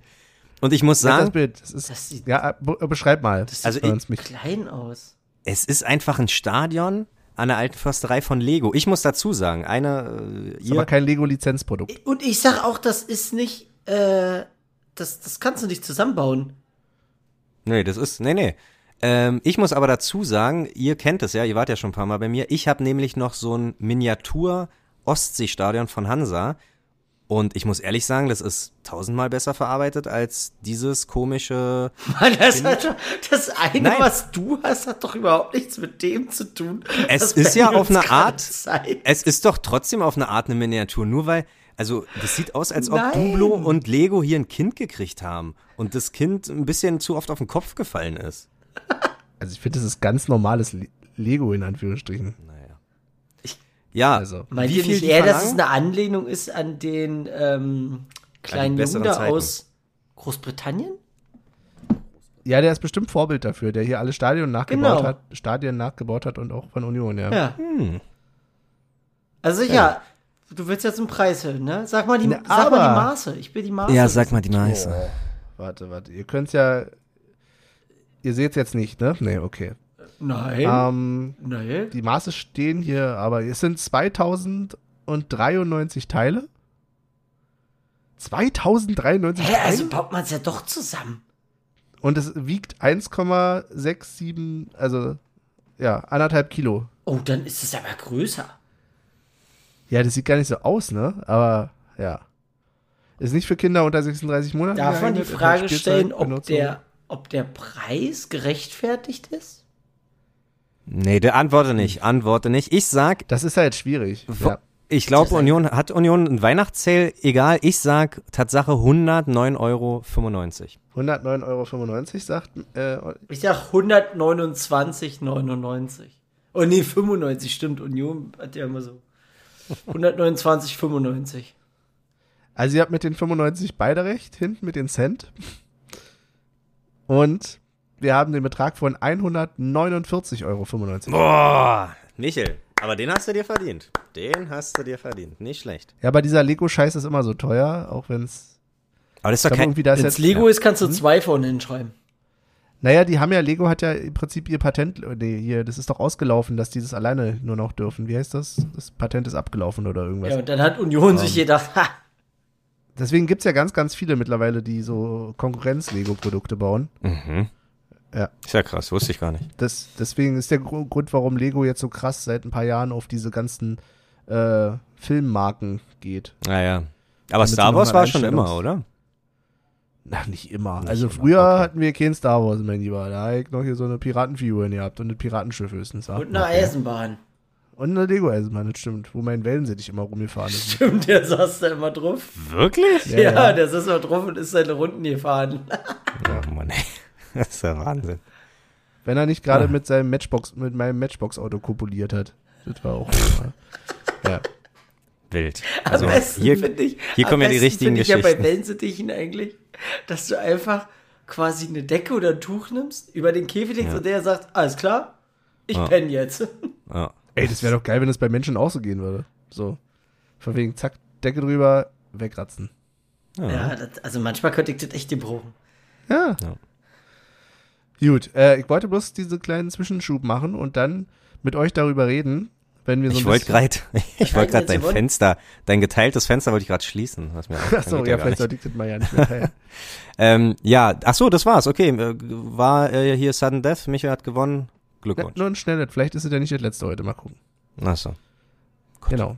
Und ich muss Ja, das sagen, Bild, das ist, Das sieht- ja, be beschreib mal. Das also Bei uns mich. klein aus. es ist einfach ein Stadion an der alten Försterei von Lego. Ich muss dazu sagen, eine, äh, ist aber kein Lego-Lizenzprodukt. Und ich sag auch, das ist nicht, äh, das, das kannst du nicht zusammenbauen. Nee, das ist, nee, nee. Ähm, ich muss aber dazu sagen, ihr kennt es ja, ihr wart ja schon ein paar Mal bei mir. Ich habe nämlich noch so ein Miniatur-Ostseestadion von Hansa. Und ich muss ehrlich sagen, das ist tausendmal besser verarbeitet als dieses komische. Mann, das, hat, doch- das eine, Nein. was du hast, hat doch überhaupt nichts mit dem zu tun. Es ist ja auf eine Art- zeigt. Es ist doch trotzdem auf eine Art eine Miniatur, nur weil, also das sieht aus, als ob Nein. Dublo und Lego hier ein Kind gekriegt haben und das Kind ein bisschen zu oft auf den Kopf gefallen ist. Also ich finde, das ist ganz normales Le Lego in Anführungsstrichen. Naja. ja, Also. Meint wie ihr viel nicht eher, dass es eine Anlehnung ist an den ähm, kleinen Zeiten. aus Großbritannien? Ja, der ist bestimmt Vorbild dafür, der hier alle Stadien nachgebaut Genau. hat, Stadien nachgebaut hat und auch von Union, ja. Ja. Hm. Also ja, du willst jetzt einen Preis hören, ne? Sag mal die, Na, sag mal aber- die Maße. Ich will die Maße. ja, sag mal die Maße. Oh, warte, warte. Ihr könnt's ja. Ihr seht's jetzt nicht, ne? Nee, okay. Nein. Ähm, Nein. die Maße stehen hier, aber es sind 2093 Teile. 2093 Hä, Teile? also baut man es ja doch zusammen. Und es wiegt 1,67, also ja, anderthalb Kilo. Oh, dann ist es aber größer. Ja, das sieht gar nicht so aus, ne? Aber ja. Ist nicht für Kinder unter 36 Monaten. Darf man die Frage stellen, ob der, ob der Preis gerechtfertigt ist? Nee, der antworte nicht, antworte nicht. Ich sag, Das ist halt schwierig. Ja. ich glaube, Union, hat Union ein Weihnachtszähl, egal, ich sag Tatsache 109,95 Euro. 109,95 Euro sagt äh, Ich sag 129,99. Oh nee, 95, stimmt. Union hat ja immer so. 129,95. Also ihr habt mit den 95 beide recht, hinten mit den Cent. Und wir haben den Betrag von 149,95 Euro. Boah, Michel, Aber den hast du dir verdient. Den hast du dir verdient. Nicht schlecht. Ja, aber dieser Lego-Scheiß ist immer so teuer, auch wenn es. Aber das ist doch kein. Wenn jetzt, es Lego ist, kannst du zwei von hinschreiben. Naja, die haben ja, Lego hat ja im Prinzip ihr Patent, nee, hier, das ist doch ausgelaufen, dass die das alleine nur noch dürfen. Wie heißt das? Das Patent ist abgelaufen oder irgendwas. Ja, und dann hat Union sich gedacht, ha, Deswegen gibt's ja ganz, ganz viele mittlerweile, die so Konkurrenz-Lego-Produkte bauen. Mhm. Ja. Ist ja krass, wusste ich gar nicht. Das, deswegen ist der Gru- Grund, warum Lego jetzt so krass seit ein paar Jahren auf diese ganzen äh, Filmmarken geht. Naja. Aber Damit Star Wars war schon immer, oder? Ach, nicht immer. Nicht also immer, früher okay. hatten wir kein Star Wars, mein Lieber. Da habe ich noch hier so eine Piratenfigur gehabt und ein Piratenschiff höchstens. ja. und eine Eisenbahn. Und eine Lego-Eisenbahn, das stimmt. Wo mein Wellensittich immer rumgefahren ist. Stimmt, der saß da immer drauf. Wirklich? Ja, Ja, ja. der saß immer drauf und ist seine Runden gefahren. Oh Mann, ey. Das ist ja Wahnsinn. Wenn er nicht gerade Ah. mit seinem Matchbox, mit meinem Matchbox-Auto kopuliert hat. Das war auch. ja. Wild. Am Also besten hier, finde ich, hier am kommen ja die besten richtigen finde ich ja bei Geschichten. Wellensittichen eigentlich, dass du einfach quasi eine Decke oder ein Tuch nimmst, über den Käfig legst Ja. und der sagt, alles klar, ich Ja. penne jetzt. ja. Ey, das wäre doch geil, wenn das bei Menschen auch so gehen würde. So. Von wegen, zack, Decke drüber, wegratzen. Ja. Ja, das, also manchmal könnte ich das echt gebrauchen. Ja. Ja. Gut, äh, ich wollte bloß diesen kleinen Zwischenschub machen und dann mit euch darüber reden, wenn wir so Ich ein wollte bisschen- gerade, ich wollte gerade dein? Fenster, dein geteiltes Fenster wollte ich gerade schließen. Was mir Achso, geht ja, vielleicht sollte ich das mal ja nicht mehr teilen. Ähm, ja, ach so, das war's. Okay, äh, war äh, hier Sudden Death. Michael hat gewonnen. Na, Glückwunsch. nur ein schnelles, vielleicht ist es ja nicht das letzte heute, mal gucken. Ach so. Gut. Genau.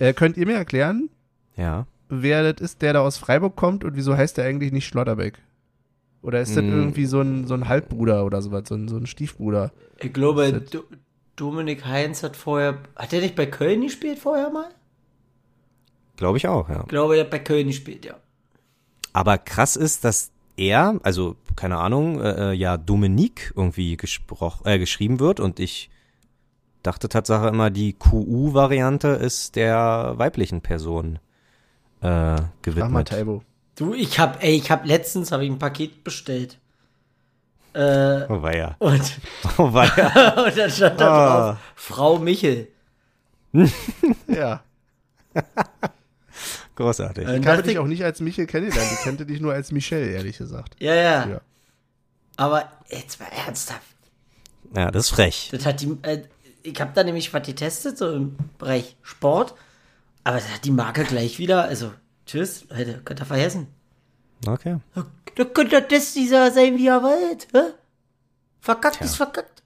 Äh, könnt ihr mir erklären, Ja. wer das ist, der da aus Freiburg kommt und wieso heißt der eigentlich nicht Schlotterbeck? Oder ist das Mm. irgendwie so ein, so ein Halbbruder oder sowas, so ein, so ein Stiefbruder? Ich glaube, Do Dominik Heinz hat vorher, hat er nicht bei Köln gespielt vorher mal? Glaube ich auch, ja. Ich glaube, er hat bei Köln gespielt, ja. Aber krass ist, dass er, also keine Ahnung, äh, äh, ja Dominique irgendwie gesprochen, äh, geschrieben wird und ich dachte Tatsache immer, die QU-Variante ist der weiblichen Person äh, Mach mal, gewidmet. Taibo. Du, ich hab, ey, ich hab letztens hab ich ein Paket bestellt. Äh, Oh weia. und, Oh weia. und dann stand da Ah. drauf, Frau Michel. Ja. Großartig. Dann Ich dachte dich auch nicht als Michel kennengelernt. Ich kannte dich nur als Michelle, ehrlich gesagt. Ja, ja, Ja. Aber jetzt mal ernsthaft. Ja, das ist frech. Das hat die, äh, ich habe da nämlich was getestet, so im Bereich Sport. Aber das hat die Marke gleich wieder, also, tschüss, Leute, könnt ihr vergessen. Okay. Da könnte das dieser sein, wie er wollt, hä? Verkackt Tja. ist verkackt.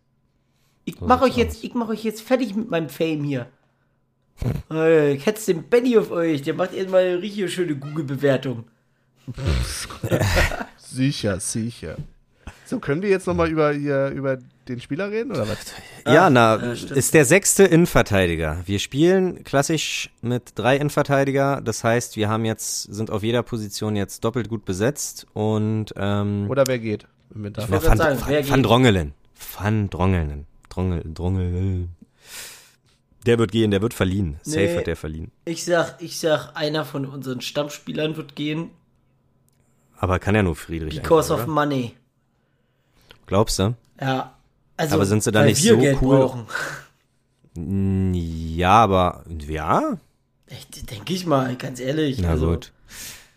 Ich So mach euch jetzt, ich mach euch jetzt fertig mit meinem Fame hier. Äh, Ich hetz den Benny auf euch, der macht erstmal eine richtig schöne Google-Bewertung. Sicher, sicher. So, können wir jetzt nochmal über, über den Spieler reden, oder was? Ja, na, ja, ist der sechste Innenverteidiger. Wir spielen klassisch mit drei Innenverteidiger. Das heißt, wir haben jetzt, sind auf jeder Position jetzt doppelt gut besetzt und ähm, Oder wer geht im Winter? Ich Van, sagen, wer Van, Van geht? Drongelen. Van Drongelen. Drongel, Drongel. Der wird gehen, der wird verliehen. Safe Nee. wird der verliehen. Ich sag, ich sag, einer von unseren Stammspielern wird gehen, Aber kann ja nur Friedrich. because einfach, of oder? money. Glaubst du? Ja. Also, Aber sind sie da nicht so Geld cool? brauchen. Ja, aber ja. Denke ich mal, ganz ehrlich. Na also, gut.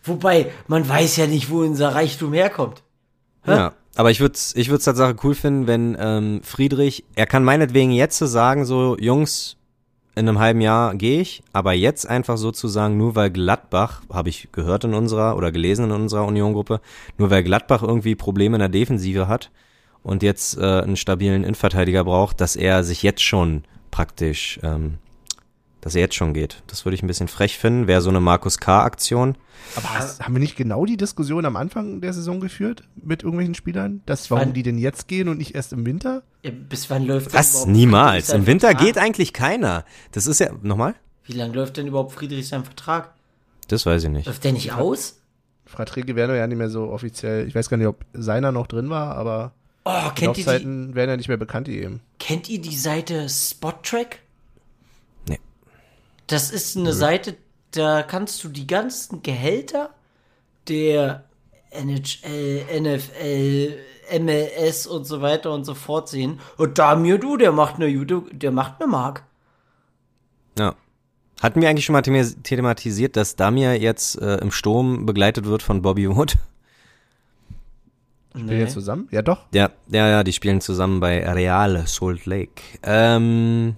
Wobei, man weiß ja nicht, wo unser Reichtum herkommt. Hä? Ja, aber ich würde ich würd's Tatsache cool finden, wenn ähm, Friedrich, er kann meinetwegen jetzt so sagen, so Jungs, in einem halben Jahr gehe ich, aber jetzt einfach sozusagen, nur weil Gladbach, habe ich gehört in unserer oder gelesen in unserer Union-Gruppe, nur weil Gladbach irgendwie Probleme in der Defensive hat und jetzt äh, einen stabilen Innenverteidiger braucht, dass er sich jetzt schon praktisch, ähm, dass er jetzt schon geht. Das würde ich ein bisschen frech finden, wäre so eine Markus K-Aktion. Aber hast, haben wir nicht genau die Diskussion am Anfang der Saison geführt mit irgendwelchen Spielern? Das, warum Wann? die denn jetzt gehen und nicht erst im Winter? Ja, bis wann läuft Was? überhaupt Niemals. Im Winter sein geht Vertrag? eigentlich keiner. Das ist ja, nochmal? Wie lange läuft denn überhaupt Friedrich sein Vertrag? Das weiß ich nicht. Läuft der nicht aus? Verträge werden ja nicht mehr so offiziell. Ich weiß gar nicht, ob seiner noch drin war, aber Oh, die kennt ihr, die, werden ja nicht mehr bekannt gegeben. kennt ihr die Seite Spottrack? Nee. Das ist eine Seite, da kannst du die ganzen Gehälter der NHL, NFL, MLS und so weiter und so fort sehen. Und da mir du, der macht eine gute, der macht eine Mark. Ja. Hatten wir eigentlich schon mal thematisiert, dass Damir jetzt äh, im Sturm begleitet wird von Bobby Wood? Spielen nee. jetzt zusammen? Ja, doch. Ja, ja, ja, die spielen zusammen bei Real Salt Lake. Ähm,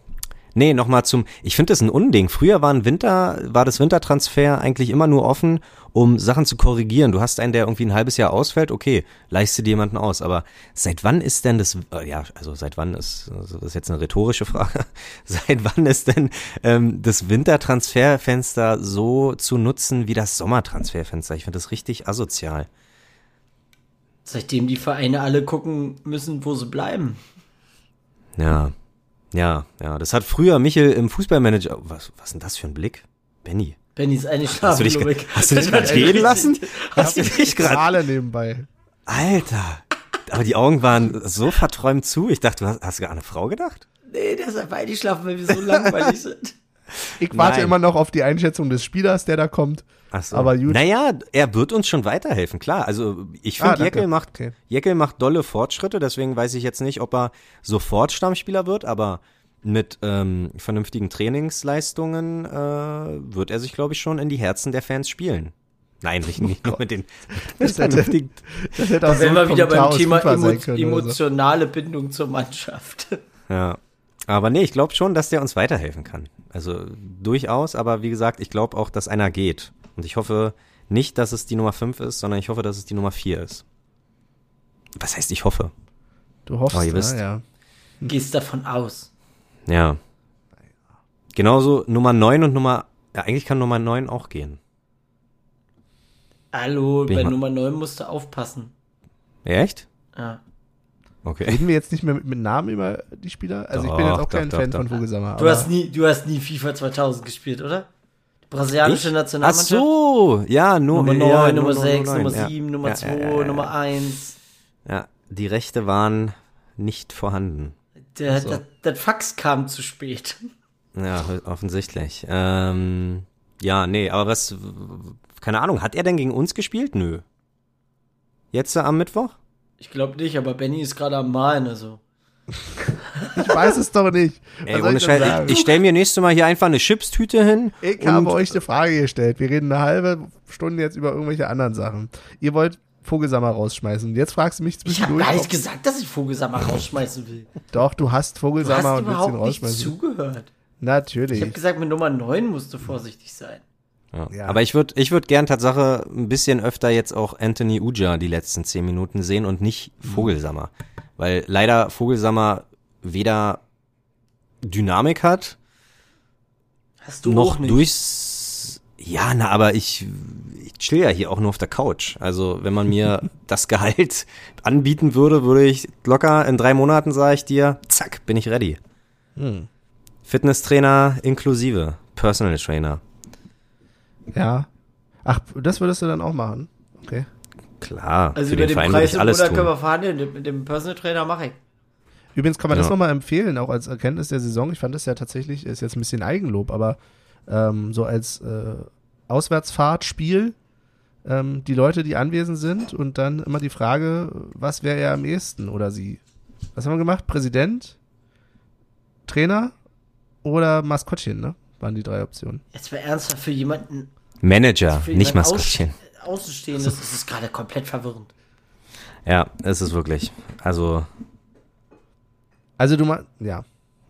nee, nochmal zum, ich finde das ein Unding. Früher war ein Winter, war das Wintertransfer eigentlich immer nur offen, um Sachen zu korrigieren. Du hast einen, der irgendwie ein halbes Jahr ausfällt, okay, leiste dir jemanden aus. Aber seit wann ist denn das, äh, ja, also seit wann ist, also das ist jetzt eine rhetorische Frage, seit wann ist denn ähm, das Wintertransferfenster so zu nutzen wie das Sommertransferfenster? Ich finde das richtig asozial. Seitdem die Vereine alle gucken müssen, wo sie bleiben. Ja, ja, ja. Das hat früher Michel im Fußballmanager. Was, was ist denn das für ein Blick? Benny. Benny ist eine Hast du dich, hast du dich gerade gehen lassen? Hast du dich gerade nebenbei? Alter. Aber die Augen waren so verträumt zu. Ich dachte, du hast, hast du gar an eine Frau gedacht? Nee, der ist einfach eingeschlafen, weil wir so langweilig sind. Ich warte Nein. immer noch auf die Einschätzung des Spielers, der da kommt. Ach so. Aber gut. Naja, er wird uns schon weiterhelfen, klar. Also ich finde, ah, Jeckel macht okay. Jeckel macht dolle Fortschritte, deswegen weiß ich jetzt nicht, ob er sofort Stammspieler wird, aber mit ähm, vernünftigen Trainingsleistungen äh, wird er sich, glaube ich, schon in die Herzen der Fans spielen. Nein, nicht, nicht nur mit den das vernünftigen. Das hätte auch da so wir wieder beim Thema emo emotionale so. Bindung zur Mannschaft. Ja. Aber nee, ich glaube schon, dass der uns weiterhelfen kann. Also durchaus, aber wie gesagt, ich glaube auch, dass einer geht. Und ich hoffe nicht, dass es die Nummer 5 ist, sondern ich hoffe, dass es die Nummer 4 ist. Was heißt, ich hoffe? Du hoffst, ihr wisst. ja. Gehst davon aus. Ja. Genauso Nummer 9 und Nummer, ja, eigentlich kann Nummer 9 auch gehen. Hallo, Bin bei Nummer 9 musst du aufpassen. Echt? Ja. Okay. Reden wir jetzt nicht mehr mit, mit Namen über die Spieler? Also doch, ich bin jetzt auch kein doch, Fan doch, von Vogelsammer. Du hast nie, du hast nie FIFA 2000 gespielt, oder? Brasilianische ich? Nationalmannschaft. Ach so, ja, nur Nummer 9, ja, Nummer 6, Nummer 7, Nummer 2, Nummer 1. Ja, die Rechte waren nicht vorhanden. Der, so. das, das Fax kam zu spät. Ja, offensichtlich. Ähm, ja, nee, aber was, keine Ahnung, hat er denn gegen uns gespielt? Nö. Jetzt am Mittwoch? Ich glaube nicht, aber Benny ist gerade am Malen, also. ich weiß es doch nicht. Ey, ohne ich, ich, ich stelle mir nächstes Mal hier einfach eine Chipstüte hin. Ich habe euch eine Frage gestellt. Wir reden eine halbe Stunde jetzt über irgendwelche anderen Sachen. Ihr wollt Vogelsammer rausschmeißen. Jetzt fragst du mich zwischendurch. Ich habe gar nicht gesagt, dass ich Vogelsammer rausschmeißen will. Doch, du hast Vogelsammer du hast und willst ihn rausschmeißen. Nicht zugehört. Natürlich. Ich habe gesagt, mit Nummer 9 musst du vorsichtig sein. Ja. ja. Aber ich würde ich würd gern Tatsache ein bisschen öfter jetzt auch Anthony Uja die letzten zehn Minuten sehen und nicht Vogelsammer. Weil leider Vogelsammer weder Dynamik hat, Hast du noch durchs. Ja, na, aber ich, ich chill ja hier auch nur auf der Couch. Also, wenn man mir das Gehalt anbieten würde, würde ich locker in drei Monaten, sage ich dir, zack, bin ich ready. Hm. Fitnesstrainer inklusive, Personal Trainer. Ja. Ach, das würdest du dann auch machen? Okay. Klar. Also über den, den Preis im Monat können wir verhandeln. Mit dem Personal Trainer mache ich. Übrigens kann man ja. das nochmal empfehlen, auch als Erkenntnis der Saison. Ich fand das ja tatsächlich, ist jetzt ein bisschen Eigenlob, aber ähm, so als äh, Auswärtsfahrtspiel, ähm, die Leute, die anwesend sind und dann immer die Frage, was wäre er am ehesten oder sie? Was haben wir gemacht? Präsident? Trainer? Oder Maskottchen, ne? Waren die drei Optionen. Jetzt war ernsthaft für jemanden. Manager, nicht Maskottchen. Außenstehendes ist es gerade komplett verwirrend. Ja, es ist wirklich. Also. Also du mal, ja.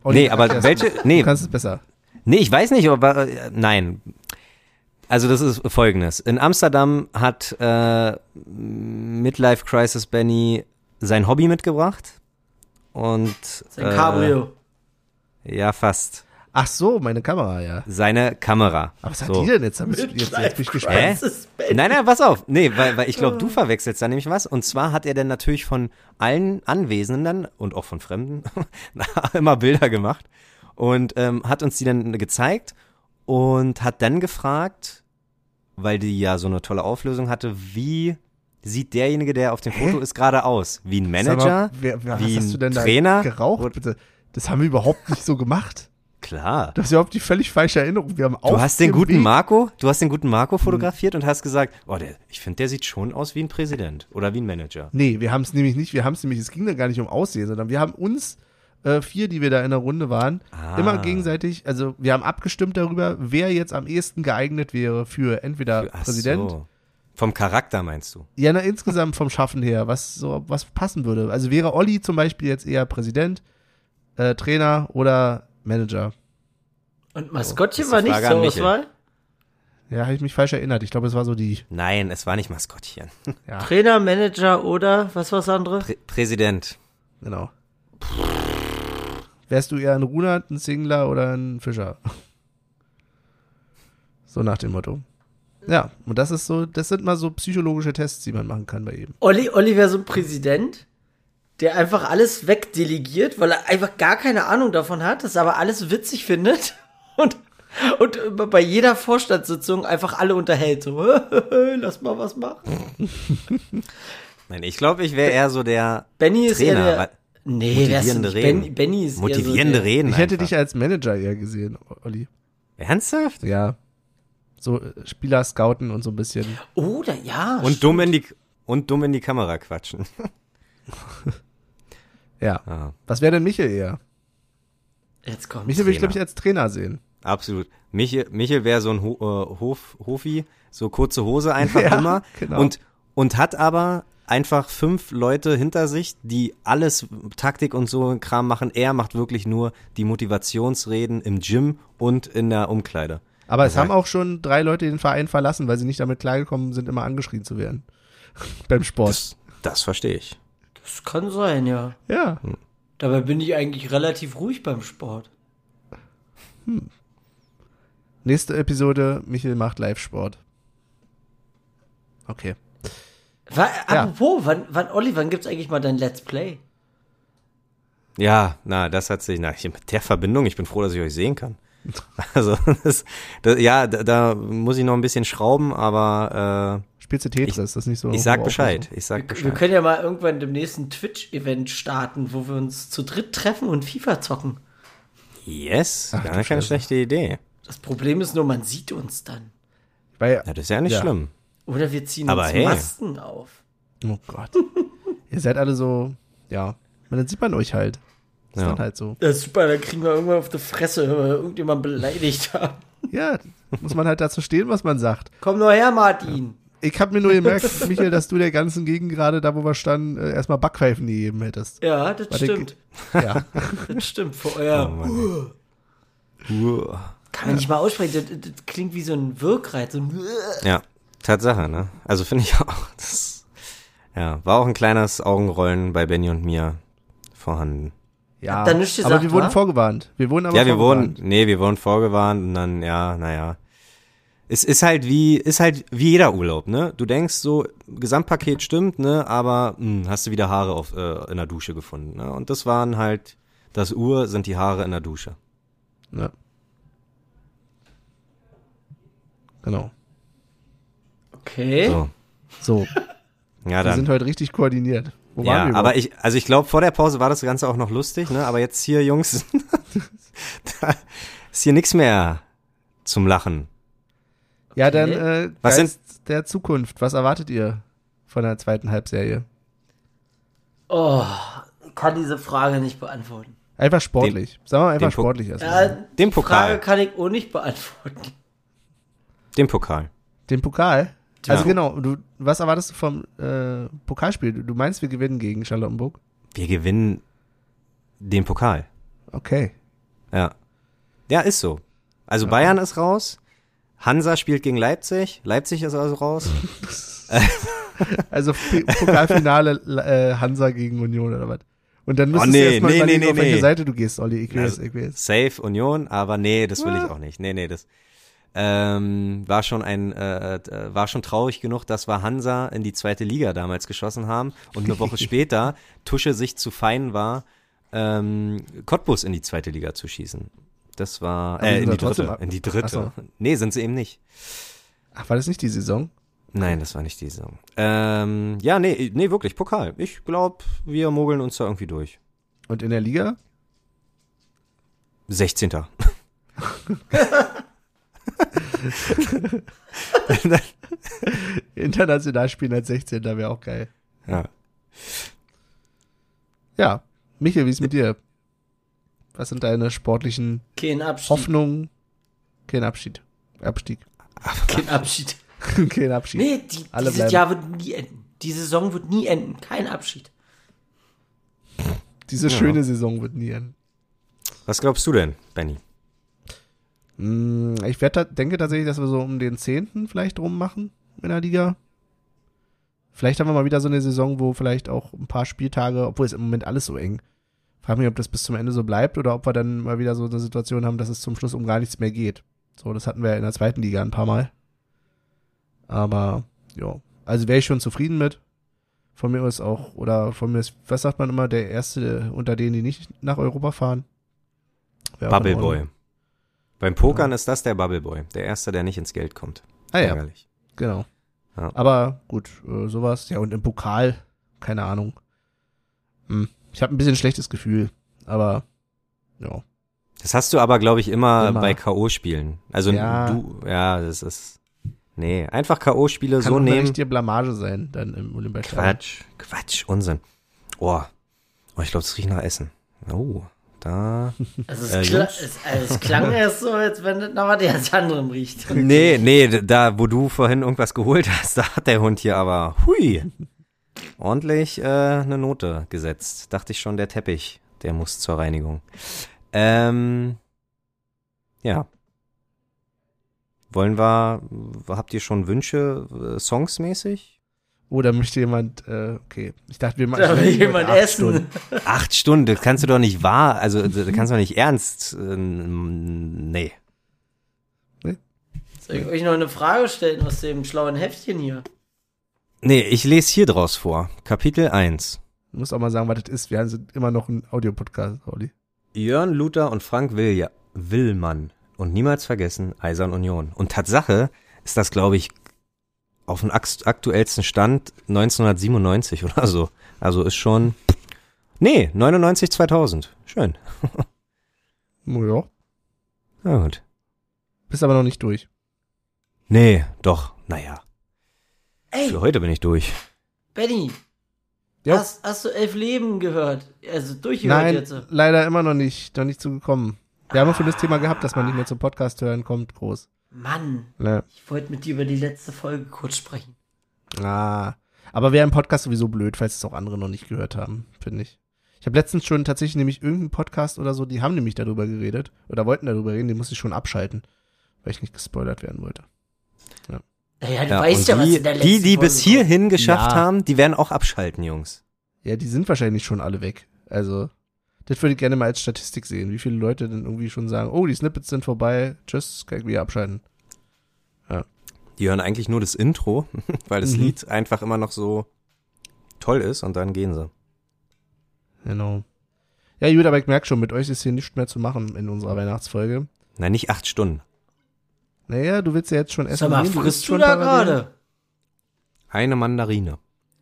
Und nee, aber welche, nee. Du kannst es besser. Nee, ich weiß nicht, aber, äh, nein. Also das ist folgendes. In Amsterdam hat äh, Midlife Crisis Benny sein Hobby mitgebracht. Und. Sein äh, Cabrio. Ja, fast. Ach so, meine Kamera, ja. Seine Kamera. Aber was so. hat die denn jetzt? Jetzt, jetzt, jetzt bin ich gespannt. Nein, nein, pass auf. Nee, weil, weil ich glaube, du verwechselst da nämlich was. Und zwar hat er dann natürlich von allen Anwesenden und auch von Fremden immer Bilder gemacht und ähm, hat uns die dann gezeigt und hat dann gefragt, weil die ja so eine tolle Auflösung hatte, wie sieht derjenige, der auf dem Foto Hä? ist, gerade aus? Wie ein Manager? Mal, wer, wer, wie hast du denn Trainer? Da geraucht, bitte? Das haben wir überhaupt nicht so gemacht. Klar. Das ist überhaupt die völlig falsche Erinnerung. Wir haben du hast den guten Weg Marco, du hast den guten Marco fotografiert hm. und hast gesagt, oh, der, ich finde, der sieht schon aus wie ein Präsident oder wie ein Manager. Nee, wir haben es nämlich nicht, wir haben es nämlich, es ging da gar nicht um Aussehen, sondern wir haben uns äh, vier, die wir da in der Runde waren, Ah. immer gegenseitig, also wir haben abgestimmt darüber, wer jetzt am ehesten geeignet wäre für entweder Ach Präsident, So. Vom Charakter meinst du? ja, na, insgesamt vom Schaffen her, was so, was passen würde. Also wäre Olli zum Beispiel jetzt eher Präsident, äh, Trainer oder Manager. Und Maskottchen ist war nicht zur. Auswahl? Ja, habe ich mich falsch erinnert. Ich glaube, es war so die. Nein, es war nicht Maskottchen. Ja, Trainer, Manager oder was war das andere? Prä Präsident. genau. Wärst du eher ein Runert, ein Singler oder ein Fischer? So nach dem Motto. Ja, und das ist so, das sind mal so psychologische Tests, die man machen kann bei ihm. Olli, Olli wäre so ein Präsident, der einfach alles wegdelegiert, weil er einfach gar keine Ahnung davon hat, das aber alles witzig findet und, und bei jeder Vorstandssitzung einfach alle unterhält. So, lass mal was machen. Nein, ich glaube, ich wäre eher so der Benny ist Trainer. eher der. Nee, der ist. Reden. Benny, Benny ist Motivierende eher so Reden. Ich hätte einfach. dich als Manager eher gesehen, Olli. Ernsthaft? Ja. So äh, Spieler scouten und so ein bisschen. Der, oh, da, ja. Und dumm in die und dumm in die Kamera quatschen. Ja. Ah, Was wäre denn Michel eher? Jetzt kommt. Michel will ich, glaube ich, als Trainer sehen. absolut. Michel, Michel wäre so ein Ho äh, Hof, Hofi, so kurze Hose einfach Ja, immer. genau. Und, und hat aber einfach fünf Leute hinter sich, die alles Taktik und so Kram machen. Er macht wirklich nur die Motivationsreden im Gym und in der Umkleide. Aber es haben auch schon drei Leute den Verein verlassen, weil sie nicht damit klargekommen sind, immer angeschrien zu werden. Beim Sport. Das, das verstehe ich. Das kann sein, ja. ja. Dabei bin ich eigentlich relativ ruhig beim Sport. Nächste Episode, Michel macht Live-Sport. Okay. Wa- Ja. Apropos, wann, wann, Olli, wann gibt's eigentlich mal dein Let's Play? Ja, na, das hat sich, na, ich, mit der Verbindung, ich bin froh, dass ich euch sehen kann. Also, das, das, ja, da, da muss ich noch ein bisschen schrauben, aber Spielst du Tetris? das ist nicht so. äh, ich sag Bescheid. Ich sag Wir Bescheid. können ja mal irgendwann demnächst ein Twitch-Event starten, wo wir uns zu dritt treffen und FIFA zocken. Yes, Ach, gar keine Scheiße. schlechte Idee. Das Problem ist nur, man sieht uns dann. Weil, Ja, das ist ja nicht Ja. schlimm. Oder wir ziehen Aber uns hey. Masken auf. oh Gott. Ihr seid alle so, ja. Dann sieht man euch halt. Ist Ja. dann halt so. Das ist super, dann kriegen wir irgendwann auf die Fresse, wenn wir irgendjemand beleidigt haben. Ja, muss man halt dazu stehen, was man sagt. Komm nur her, Martin. Ich habe mir nur gemerkt, Michael, dass du der ganzen Gegend gerade, da wo wir standen, äh, erstmal Backpfeifen gegeben hättest. Ja, das Warte, stimmt. Ja. Das stimmt. Für Oh, euer. Mann. Uah. Kann man nicht mal aussprechen. Das, das, das klingt wie so ein Wirkreiz. So ein Ja, Tatsache, ne? Also finde ich auch. Das, ja, war auch ein kleines Augenrollen bei Benny und mir vorhanden. Ja. Habt ihr nichts aber gesagt, wir wurden wa? vorgewarnt. Wir wurden aber ja, wir wurden, vorgewarnt. nee, wir wurden vorgewarnt und dann, ja, naja. Es ist halt wie, ist halt wie jeder Urlaub, ne? Du denkst so, Gesamtpaket stimmt, ne? Aber hm, hast du wieder Haare auf, äh, in der Dusche gefunden, ne? Und das waren halt, das Uhr sind die Haare in der Dusche. Ja. Genau. Okay. So. So, Ja, wir sind dann. heute richtig koordiniert. Wo waren Ja, aber ich, also ich glaube, vor der Pause war das Ganze auch noch lustig, ne? Aber jetzt hier, Jungs, da ist hier nichts mehr zum Lachen. Ja, dann äh, Was Geist der Zukunft. Was erwartet ihr von der zweiten Halbserie? Oh, kann diese Frage nicht beantworten. Einfach sportlich. Sagen wir mal einfach den sportlich erstmal. Ja, Den die Pokal. Frage kann ich auch nicht beantworten. Den Pokal. Den Pokal? Also Ja. genau, du, was erwartest du vom äh, Pokalspiel? Du, meinst, wir gewinnen gegen Charlottenburg? Wir gewinnen den Pokal. Okay. Ja. Ja, ist so. Also Bayern ist raus. Hansa spielt gegen Leipzig. Leipzig ist also raus. Also P Pokalfinale äh, Hansa gegen Union oder was? Und dann müsstest Oh, nee, du erstmal nee, überlegen, nee, auf welche nee. Seite du gehst, Olli. Ich weiß, Also, ich weiß. Safe Union, aber nee, das will ich Ah. auch nicht. Nee, nee, das ähm, war schon ein äh, äh, war schon traurig genug, dass wir Hansa in die zweite Liga damals geschossen haben und eine Woche später Tusche sich zu fein war, ähm, Cottbus in die zweite Liga zu schießen. Das war äh, in die dritte, in die dritte. so. Nee, sind sie eben nicht. Ach, war das nicht die Saison? Nein, das war nicht die Saison. Ähm, ja, nee, nee, wirklich, Pokal. Ich glaube, wir mogeln uns da irgendwie durch. Und in der Liga? 16. International spielen als 16. Da wäre auch geil. ja. Ja. Michael, wie ist mit dir? Was sind deine sportlichen Kein. Hoffnungen? Kein Abschied. Abstieg. Kein Abschied. Kein Abschied. Nee, die, Alle dieses bleiben. Jahr wird nie enden. Die Saison wird nie enden. Kein Abschied. Diese schöne Saison wird nie enden. Was glaubst du denn, Benny? Mm, Ich werd, denke tatsächlich, dass wir so um den 10. vielleicht rum machen in der Liga. Vielleicht haben wir mal wieder so eine Saison, wo vielleicht auch ein paar Spieltage, obwohl es im Moment alles so eng. Frag mich, ob das bis zum Ende so bleibt oder ob wir dann mal wieder so eine Situation haben, dass es zum Schluss um gar nichts mehr geht. So, das hatten wir ja in der zweiten Liga ein paar Mal. Aber, ja. Also wäre ich schon zufrieden mit. Von mir ist auch, oder von mir ist, was sagt man immer, der erste unter denen, die nicht nach Europa fahren? Bubble. Boy. Beim Pokern ist das der Bubble Boy. Der Erste, der nicht ins Geld kommt. Ah ja. Ärgerlich. Genau. Ja. Aber gut, äh, sowas. Ja, und im Pokal, keine Ahnung. Hm. Ich habe ein bisschen schlechtes Gefühl, aber ja. Das hast du aber, glaube ich, immer, Immer. bei K.O.-Spielen. Also Ja. du, ja, das ist. Nee, einfach K.O.-Spiele Kann so nehmen. nicht dir Blamage sein, dann im Olympiastadion. Quatsch, Quatsch, Unsinn. Oh, oh ich glaube, es riecht nach Essen. Oh, da. Also es, Äh, kla es, also es klang erst so, als wenn das nach was ganz anderem riecht. Nee, nee, da, wo du vorhin irgendwas geholt hast, da hat der Hund hier aber, hui, ordentlich äh, eine Note gesetzt. Dachte ich schon, der Teppich, der muss zur Reinigung. Ähm, ja. Wollen wir, habt ihr schon Wünsche, äh, songsmäßig? Oder möchte jemand, äh, okay. Ich dachte, wir machen Da will jemand acht essen. Stunden. Acht Stunden, das kannst du doch nicht wahr, also das kannst du doch nicht ernst, äh, nee. Soll ich euch noch eine Frage stellen aus dem schlauen Heftchen hier? Nee, ich lese hier draus vor. Kapitel 1. Du musst auch mal sagen, was das ist. Wir sind immer noch ein Audiopodcast, Olli. Jörn Luther und Frank Willja, Willmann. Und niemals vergessen, Eisern Union. Und Tatsache ist das, glaube ich, auf dem akt- aktuellsten Stand 1997 oder so. Also ist schon. Nee, 99, 2000. Schön. Ja. Na gut. Bist aber noch nicht durch. Nee, doch. Naja. Ey, Für heute bin ich durch. Benny, Ja. hast, hast du elf Leben gehört? Also durchgehört Nein, jetzt. leider immer noch nicht, noch nicht zugekommen. Wir haben ja schon das Thema gehabt, dass man nicht mehr zum Podcast hören kommt, groß. Mann, Ne. ich wollte mit dir über die letzte Folge kurz sprechen. Ah. Aber wäre im Podcast sowieso blöd, falls es auch andere noch nicht gehört haben, finde ich. Ich habe letztens schon tatsächlich nämlich irgendeinen Podcast oder so, die haben nämlich darüber geredet oder wollten darüber reden, den musste ich schon abschalten, weil ich nicht gespoilert werden wollte. Naja, du Ja, weißt ja, was die, in der letzten die, die bis Folge hierhin geschafft Ja. haben, die werden auch abschalten, Jungs. Ja, die sind wahrscheinlich schon alle weg. Also, das würde ich gerne mal als Statistik sehen, wie viele Leute denn irgendwie schon sagen, oh, die Snippets sind vorbei, tschüss, kann ich wieder abschalten. Die hören eigentlich nur das Intro, weil das Mhm. Lied einfach immer noch so toll ist und dann gehen sie. Genau. Ja, gut, aber ich merke schon, mit euch ist hier nichts mehr zu machen in unserer Weihnachtsfolge. Nein, nicht acht Stunden. Naja, du willst ja jetzt schon essen. Sag mal, frisst isst du schon da gerade? Eine Mandarine.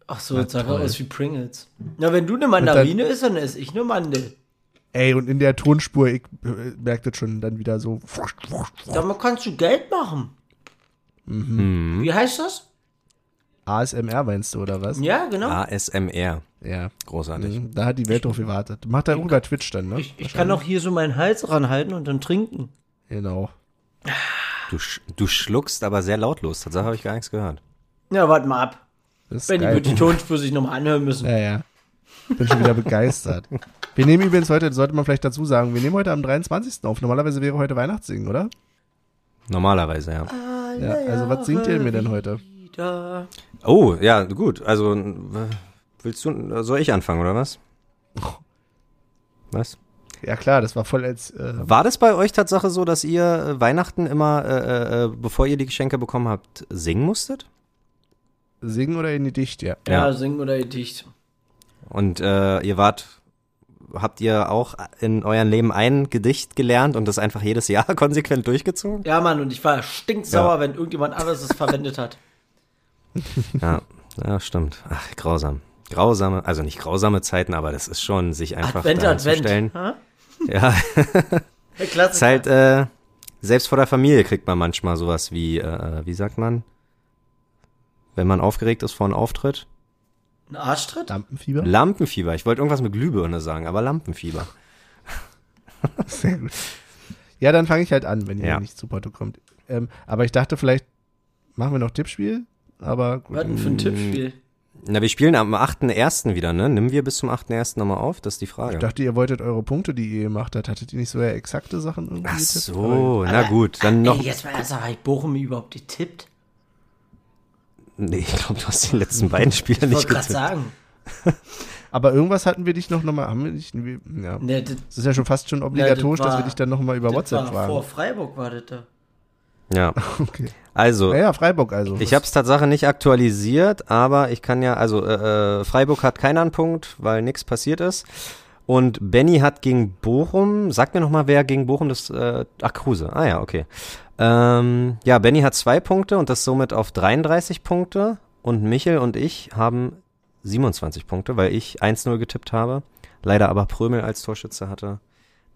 Ach so, jetzt sah er aus wie Pringles. Na, wenn du eine Mandarine isst, dann esse ich eine Mandel. Ey, und in der Tonspur, ich äh, merke das schon dann wieder so. Damit kannst du Geld machen. Mhm. Wie heißt das? ASMR meinst du, oder was? Ja, genau. ASMR. Ja. Großartig. Mhm, Da hat die Welt drauf gewartet. Macht er über Twitch dann, ne? Ich, ich kann auch hier so meinen Hals ranhalten und dann trinken. Genau. Du, sch du schluckst aber sehr lautlos. Tatsache habe ich gar nichts gehört. Ja, warte mal ab. Ist Benny geil. wird die Tonspur sich nochmal anhören müssen. Ja, ja. Bin schon wieder begeistert. Wir nehmen übrigens heute, sollte man vielleicht dazu sagen, wir nehmen heute am 23. auf. Normalerweise wäre heute Weihnachtssingen, oder? Normalerweise, ja. Ja, also was singt ihr mir denn heute? Wieder. Oh, ja, gut. Also, äh, willst du, soll ich anfangen, oder was? Was? Ja klar, das war voll als äh, War das bei euch Tatsache so, dass ihr äh, Weihnachten immer, äh, äh, bevor ihr die Geschenke bekommen habt, singen musstet? Singen oder in die Dicht, ja. Ja, Ja. singen oder dicht. Und äh, ihr wart, habt ihr auch in eurem Leben ein Gedicht gelernt und das einfach jedes Jahr konsequent durchgezogen? Ja, Mann, und ich war stinksauer, wenn irgendjemand anderes es verwendet hat. Ja, ja, stimmt. Ach, grausam. Grausame, also nicht grausame Zeiten, aber das ist schon, sich einfach Advent, Advent. hinzustellen. Ha? Ja, Der Klassiker. ist halt, äh, selbst vor der Familie kriegt man manchmal sowas wie, äh, wie sagt man? Wenn man aufgeregt ist vor einem Auftritt? Ein Arschtritt? Lampenfieber? Lampenfieber. Ich wollte irgendwas mit Glühbirne sagen, aber Lampenfieber. Sehr gut. Ja, dann fange ich halt an, wenn ihr Ja. nicht zu Porto kommt. Ähm, aber ich dachte, vielleicht machen wir noch Tippspiel. Aber gut. Was denn für ein Tippspiel? Na, wir spielen am 8.1. wieder, ne? Nimm wir bis zum 8.1. nochmal auf? Das ist die Frage. Ich dachte, ihr wolltet eure Punkte, die ihr gemacht habt. Hattet ihr nicht so ja exakte Sachen irgendwie Ach getippt? so, na gut, dann noch. Ey, jetzt mal ernsthaft, habe ich Bochum überhaupt getippt? Nee, ich glaube, du hast die letzten beiden Spiele Ich nicht wollte gerade getippt. sagen. Aber irgendwas hatten wir dich noch nochmal, haben wir nicht, ja. Ne, das, Das ist ja schon fast schon obligatorisch, war- dass wir dich dann nochmal über das WhatsApp war fragen. vor Freiburg war das da. Ja, Okay. also, Naja, Freiburg also. ich habe es Tatsache nicht aktualisiert, aber ich kann ja, also äh, äh, Freiburg hat keinen einen Punkt, weil nichts passiert ist. Und Benny hat gegen Bochum, sag mir noch mal, wer gegen Bochum das, äh, ach Kruse, ah ja, okay. Ähm, ja, Benny hat zwei Punkte und das somit auf 33 Punkte und Michel und ich haben 27 Punkte, weil ich 1-0 getippt habe. Leider aber Prömel als Torschütze hatte.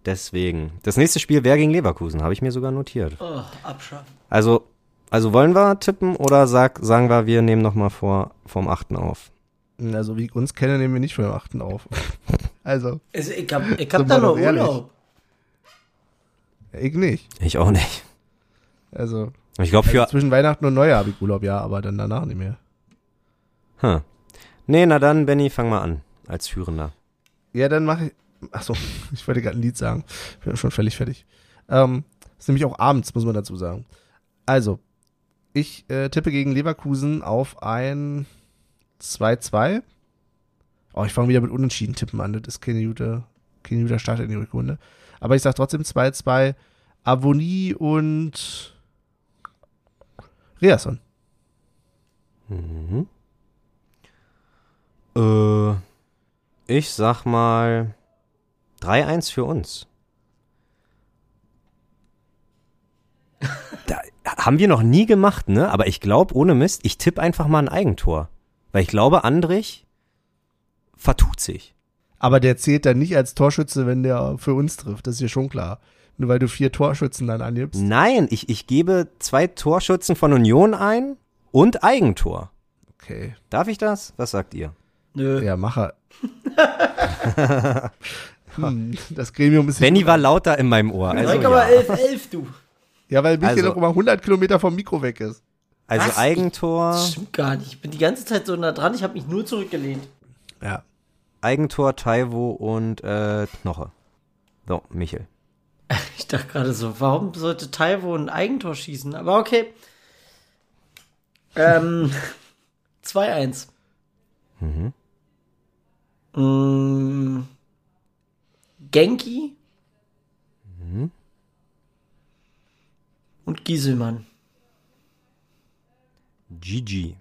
Deswegen. Das nächste Spiel wäre gegen Leverkusen, habe ich mir sogar notiert. Oh, abschaffen. Also, also wollen wir tippen oder sag, sagen wir, wir nehmen noch mal vor vom 8. auf? Also, wie ich uns kennen, nehmen wir nicht vor dem 8. auf. Also, Also ich hab, ich hab da noch. Urlaub. ich nicht. Ich auch nicht. Also, Ich glaube also für. zwischen Weihnachten und Neujahr habe ich Urlaub, ja, aber dann danach nicht mehr. Hm. Nee, na dann, Benny, fang mal an. Als Führender. Ja, dann mache ich. Achso, ich wollte gerade ein Lied sagen. Ich bin schon völlig fertig. Ähm, ist nämlich auch abends, muss man dazu sagen. Also, ich äh, tippe gegen Leverkusen auf ein 2-2. Oh, ich fange wieder mit Unentschieden tippen an. Das ist keine gute, keine gute Start in die Rückrunde. Aber ich sag trotzdem 2-2. Avonie und Reasson. Mhm. Äh, ich sag mal 3-1 für uns. Da, haben wir noch nie gemacht, ne? Aber ich glaube, ohne Mist, ich tippe einfach mal ein Eigentor. Weil ich glaube, Andrich vertut sich. Aber der zählt dann nicht als Torschütze, wenn der für uns trifft. Das ist ja schon klar. Nur weil du vier Torschützen dann angibst. Nein, ich, ich gebe zwei Torschützen von Union ein und Eigentor. Okay. Darf ich das? Was sagt ihr? Nö. Ja, Macher. hm, das Gremium ist. Benny war lauter in meinem Ohr. Also, Sag aber ja. 11-11, du. Ja, weil Michael Also- noch immer 100 Kilometer vom Mikro weg ist. Also Was? Eigentor, Das stimmt gar nicht. Ich bin die ganze Zeit so nah dran, ich habe mich nur zurückgelehnt. Ja. Eigentor, Taiwo und äh, Knoche. So, Michel. Ich dachte gerade so, warum sollte Taiwo ein Eigentor schießen? Aber okay. Ähm, 2-1. Mhm. Mm, Genki Mhm. und Gieselmann. GG.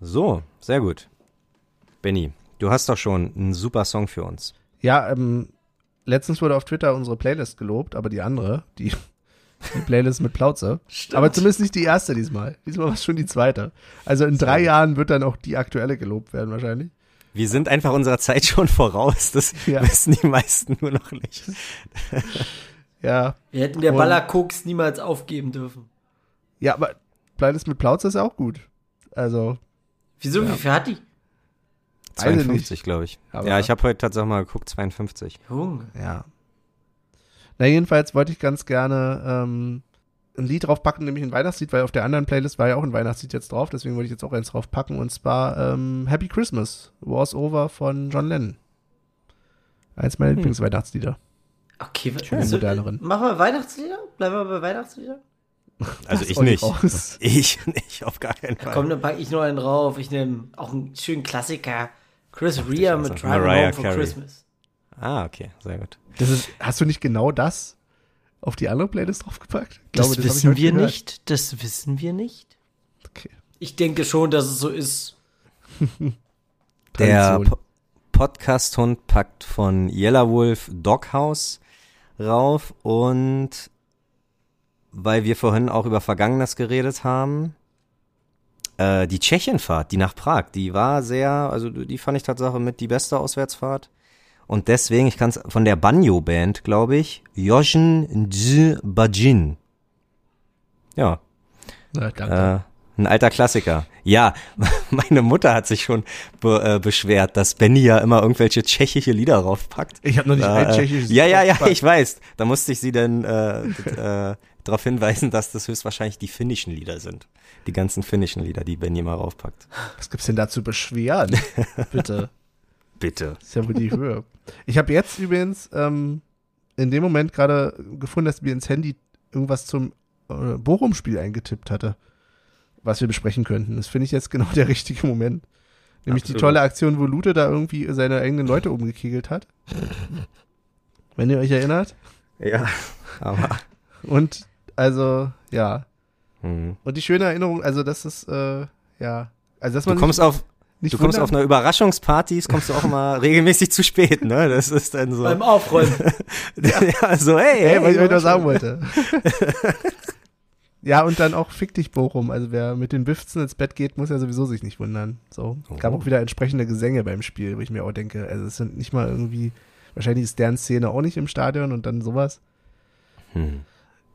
So, sehr gut. Benny, du hast doch schon einen super Song für uns. Ja, ähm, letztens wurde auf Twitter unsere Playlist gelobt, aber die andere, die, die Playlist mit Plauze. Stimmt. Aber zumindest nicht die erste diesmal. Diesmal war es schon die zweite. Also in drei Jahren wird dann auch die aktuelle gelobt werden wahrscheinlich. Wir sind einfach unserer Zeit schon voraus. Das Ja. wissen die meisten nur noch nicht. Ja. Wir hätten der Ballerkoks niemals aufgeben dürfen. Ja, aber Playlist mit Plauze ist auch gut. Also, Wieso, wie viel hat die? Weiß ich 52, glaube ich. Aber- ja, ich habe heute tatsächlich mal geguckt, 52. Junge. ja. Na, jedenfalls wollte ich ganz gerne ähm, ein Lied draufpacken, nämlich ein Weihnachtslied, weil auf der anderen Playlist war ja auch ein Weihnachtslied jetzt drauf, deswegen wollte ich jetzt auch eins draufpacken und zwar ähm, Happy Christmas, War's Over von John Lennon. Eins meiner Lieblingsweihnachtslieder. Okay, was Schön. moderneren. Machen wir Weihnachtslieder? Bleiben wir bei Weihnachtsliedern? Also Das ich nicht. raus. Ich nicht, auf gar keinen Fall. Komm, dann packe ich noch einen drauf. Ich nehme auch einen schönen Klassiker. Chris Rea mit. Driving Mariah Home for Carey. Christmas. Ah, okay, sehr gut. Das ist, hast du nicht genau das auf die andere Playlist draufgepackt? Ich Das, glaube, hab ich wissen wir gehört. nicht. Das wissen wir nicht. Okay. Ich denke schon, dass es so ist. Der. Po- Podcast-Hund packt von Yellow Wolf Doghouse rauf und weil wir vorhin auch über Vergangenes geredet haben, äh, die Tschechienfahrt, die nach Prag, die war sehr, also die fand ich tatsächlich mit die beste Auswärtsfahrt. Und deswegen, ich kann es von der Banjo-Band, glaube ich, Joschen Bajin. Ja, Na, danke. äh, Ein alter Klassiker. Ja, meine Mutter hat sich schon be äh, beschwert, dass Benny ja immer irgendwelche tschechische Lieder raufpackt. Ich habe noch nicht äh, ein tschechisches Ja, ja, ja, ich weiß. Da musste ich sie dann äh, äh, darauf hinweisen, dass das höchstwahrscheinlich die finnischen Lieder sind. Die ganzen finnischen Lieder, die Benny mal raufpackt. Was gibt's denn da zu beschweren? Bitte. Bitte. Das ist ja wohl die Höhe. Ich habe jetzt übrigens ähm, in dem Moment gerade gefunden, dass mir ins Handy irgendwas zum äh, Bochum-Spiel eingetippt hatte, was wir besprechen könnten. Das finde ich jetzt genau der richtige Moment. Nämlich Absolut. die tolle Aktion, wo Lute da irgendwie seine eigenen Leute umgekegelt hat. Wenn ihr euch erinnert. Ja, aber. Und also, ja. Hm. Und die schöne Erinnerung, also das ist, äh, ja. Also, dass Du man kommst sich auf, nicht du kommst auf eine Überraschungspartys, kommst du auch immer regelmäßig zu spät, ne? Das ist dann so. Beim Aufräumen. ja, so, hey, Hey, was ich euch noch sagen wollte. ja, und dann auch fick dich Bochum. Also wer mit den Bifzen ins Bett geht, muss ja sowieso sich nicht wundern. So. Gab Oh. auch wieder entsprechende Gesänge beim Spiel, wo ich mir auch denke, also es sind nicht mal irgendwie, wahrscheinlich ist deren Szene auch nicht im Stadion und dann sowas. Hm.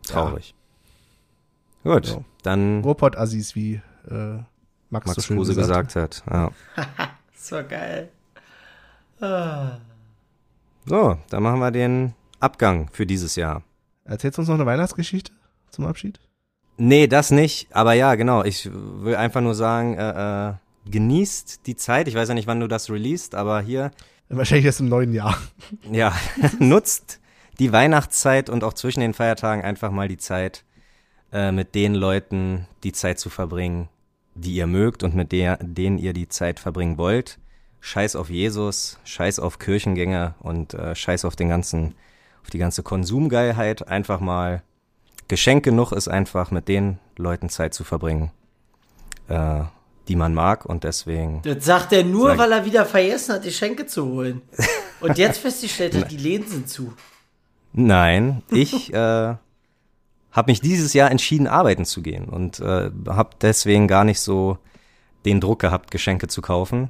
Traurig. Gut, Ja. dann Ruhrpott-Assis, wie äh, Max, so Max schön Kruse gesagt. gesagt hat. Ja. War geil. Ah. So, dann machen wir den Abgang für dieses Jahr. Erzählst du uns noch eine Weihnachtsgeschichte zum Abschied? Nee, das nicht. Aber ja, genau. Ich will einfach nur sagen, äh, äh, genießt die Zeit. Ich weiß ja nicht, wann du das releast, aber hier, Wahrscheinlich erst im neuen Jahr. ja, nutzt die Weihnachtszeit und auch zwischen den Feiertagen einfach mal die Zeit, äh, mit den Leuten die Zeit zu verbringen, die ihr mögt und mit der, denen ihr die Zeit verbringen wollt. Scheiß auf Jesus, scheiß auf Kirchengänge und äh, scheiß auf den ganzen, auf die ganze Konsumgeilheit. Einfach mal Geschenk genug ist einfach mit den Leuten Zeit zu verbringen, äh, die man mag und deswegen. Das sagt er nur, weil er wieder vergessen hat, die Schenke zu holen. Und jetzt festgestellt hat, die Läden sind zu. Nein, ich äh, habe mich dieses Jahr entschieden, arbeiten zu gehen und äh, habe deswegen gar nicht so den Druck gehabt, Geschenke zu kaufen.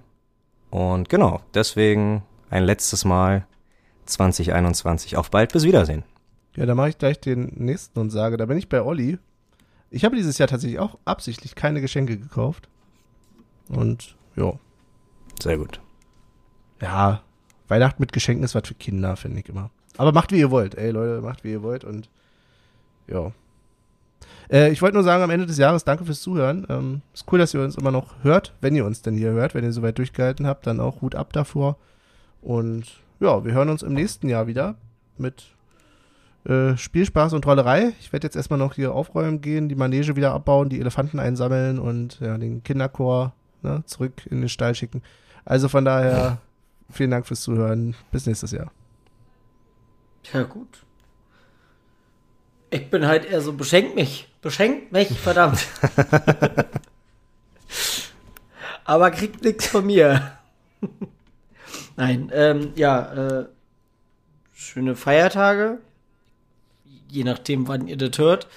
Und genau, deswegen ein letztes Mal 2021. Auf bald, bis Wiedersehen. Ja, da mache ich gleich den nächsten und sage, da bin ich bei Olli. Ich habe dieses Jahr tatsächlich auch absichtlich keine Geschenke gekauft. Und ja, Sehr gut. ja, Weihnachten mit Geschenken ist was für Kinder, finde ich immer. Aber macht wie ihr wollt, ey Leute, macht wie ihr wollt und ja. Äh, ich wollte nur sagen, am Ende des Jahres, danke fürs Zuhören. Ähm, ist cool, dass ihr uns immer noch hört, wenn ihr uns denn hier hört, wenn ihr soweit durchgehalten habt, dann auch Hut ab davor. Und ja, wir hören uns im nächsten Jahr wieder mit äh, Spielspaß und Trollerei. Ich werde jetzt erstmal noch hier aufräumen gehen, die Manege wieder abbauen, die Elefanten einsammeln und ja, den Kinderchor ne, zurück in den Stall schicken. Also von daher, vielen Dank fürs Zuhören. Bis nächstes Jahr. Ja, gut. Ich bin halt eher so, beschenkt mich. Beschenkt mich, verdammt. Aber kriegt nichts von mir. Nein, ähm, ja, äh, schöne Feiertage. Je nachdem, wann ihr das hört.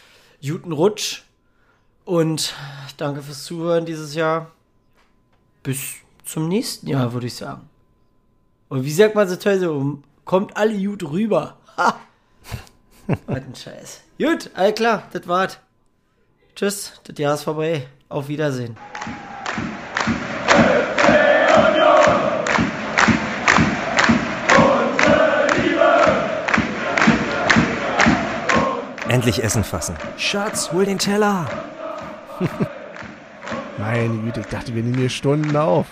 Guten Rutsch. Und danke fürs Zuhören dieses Jahr. Bis zum nächsten Jahr, würde ich sagen. Und wie sagt man so toll so, kommt alle gut rüber. Ha! Was ein Scheiß. Gut, all klar, das war's. Tschüss, das Jahr ist vorbei. Auf Wiedersehen. Endlich Essen fassen. Schatz, hol den Teller. Meine Güte, ich dachte, wir nehmen hier Stunden auf.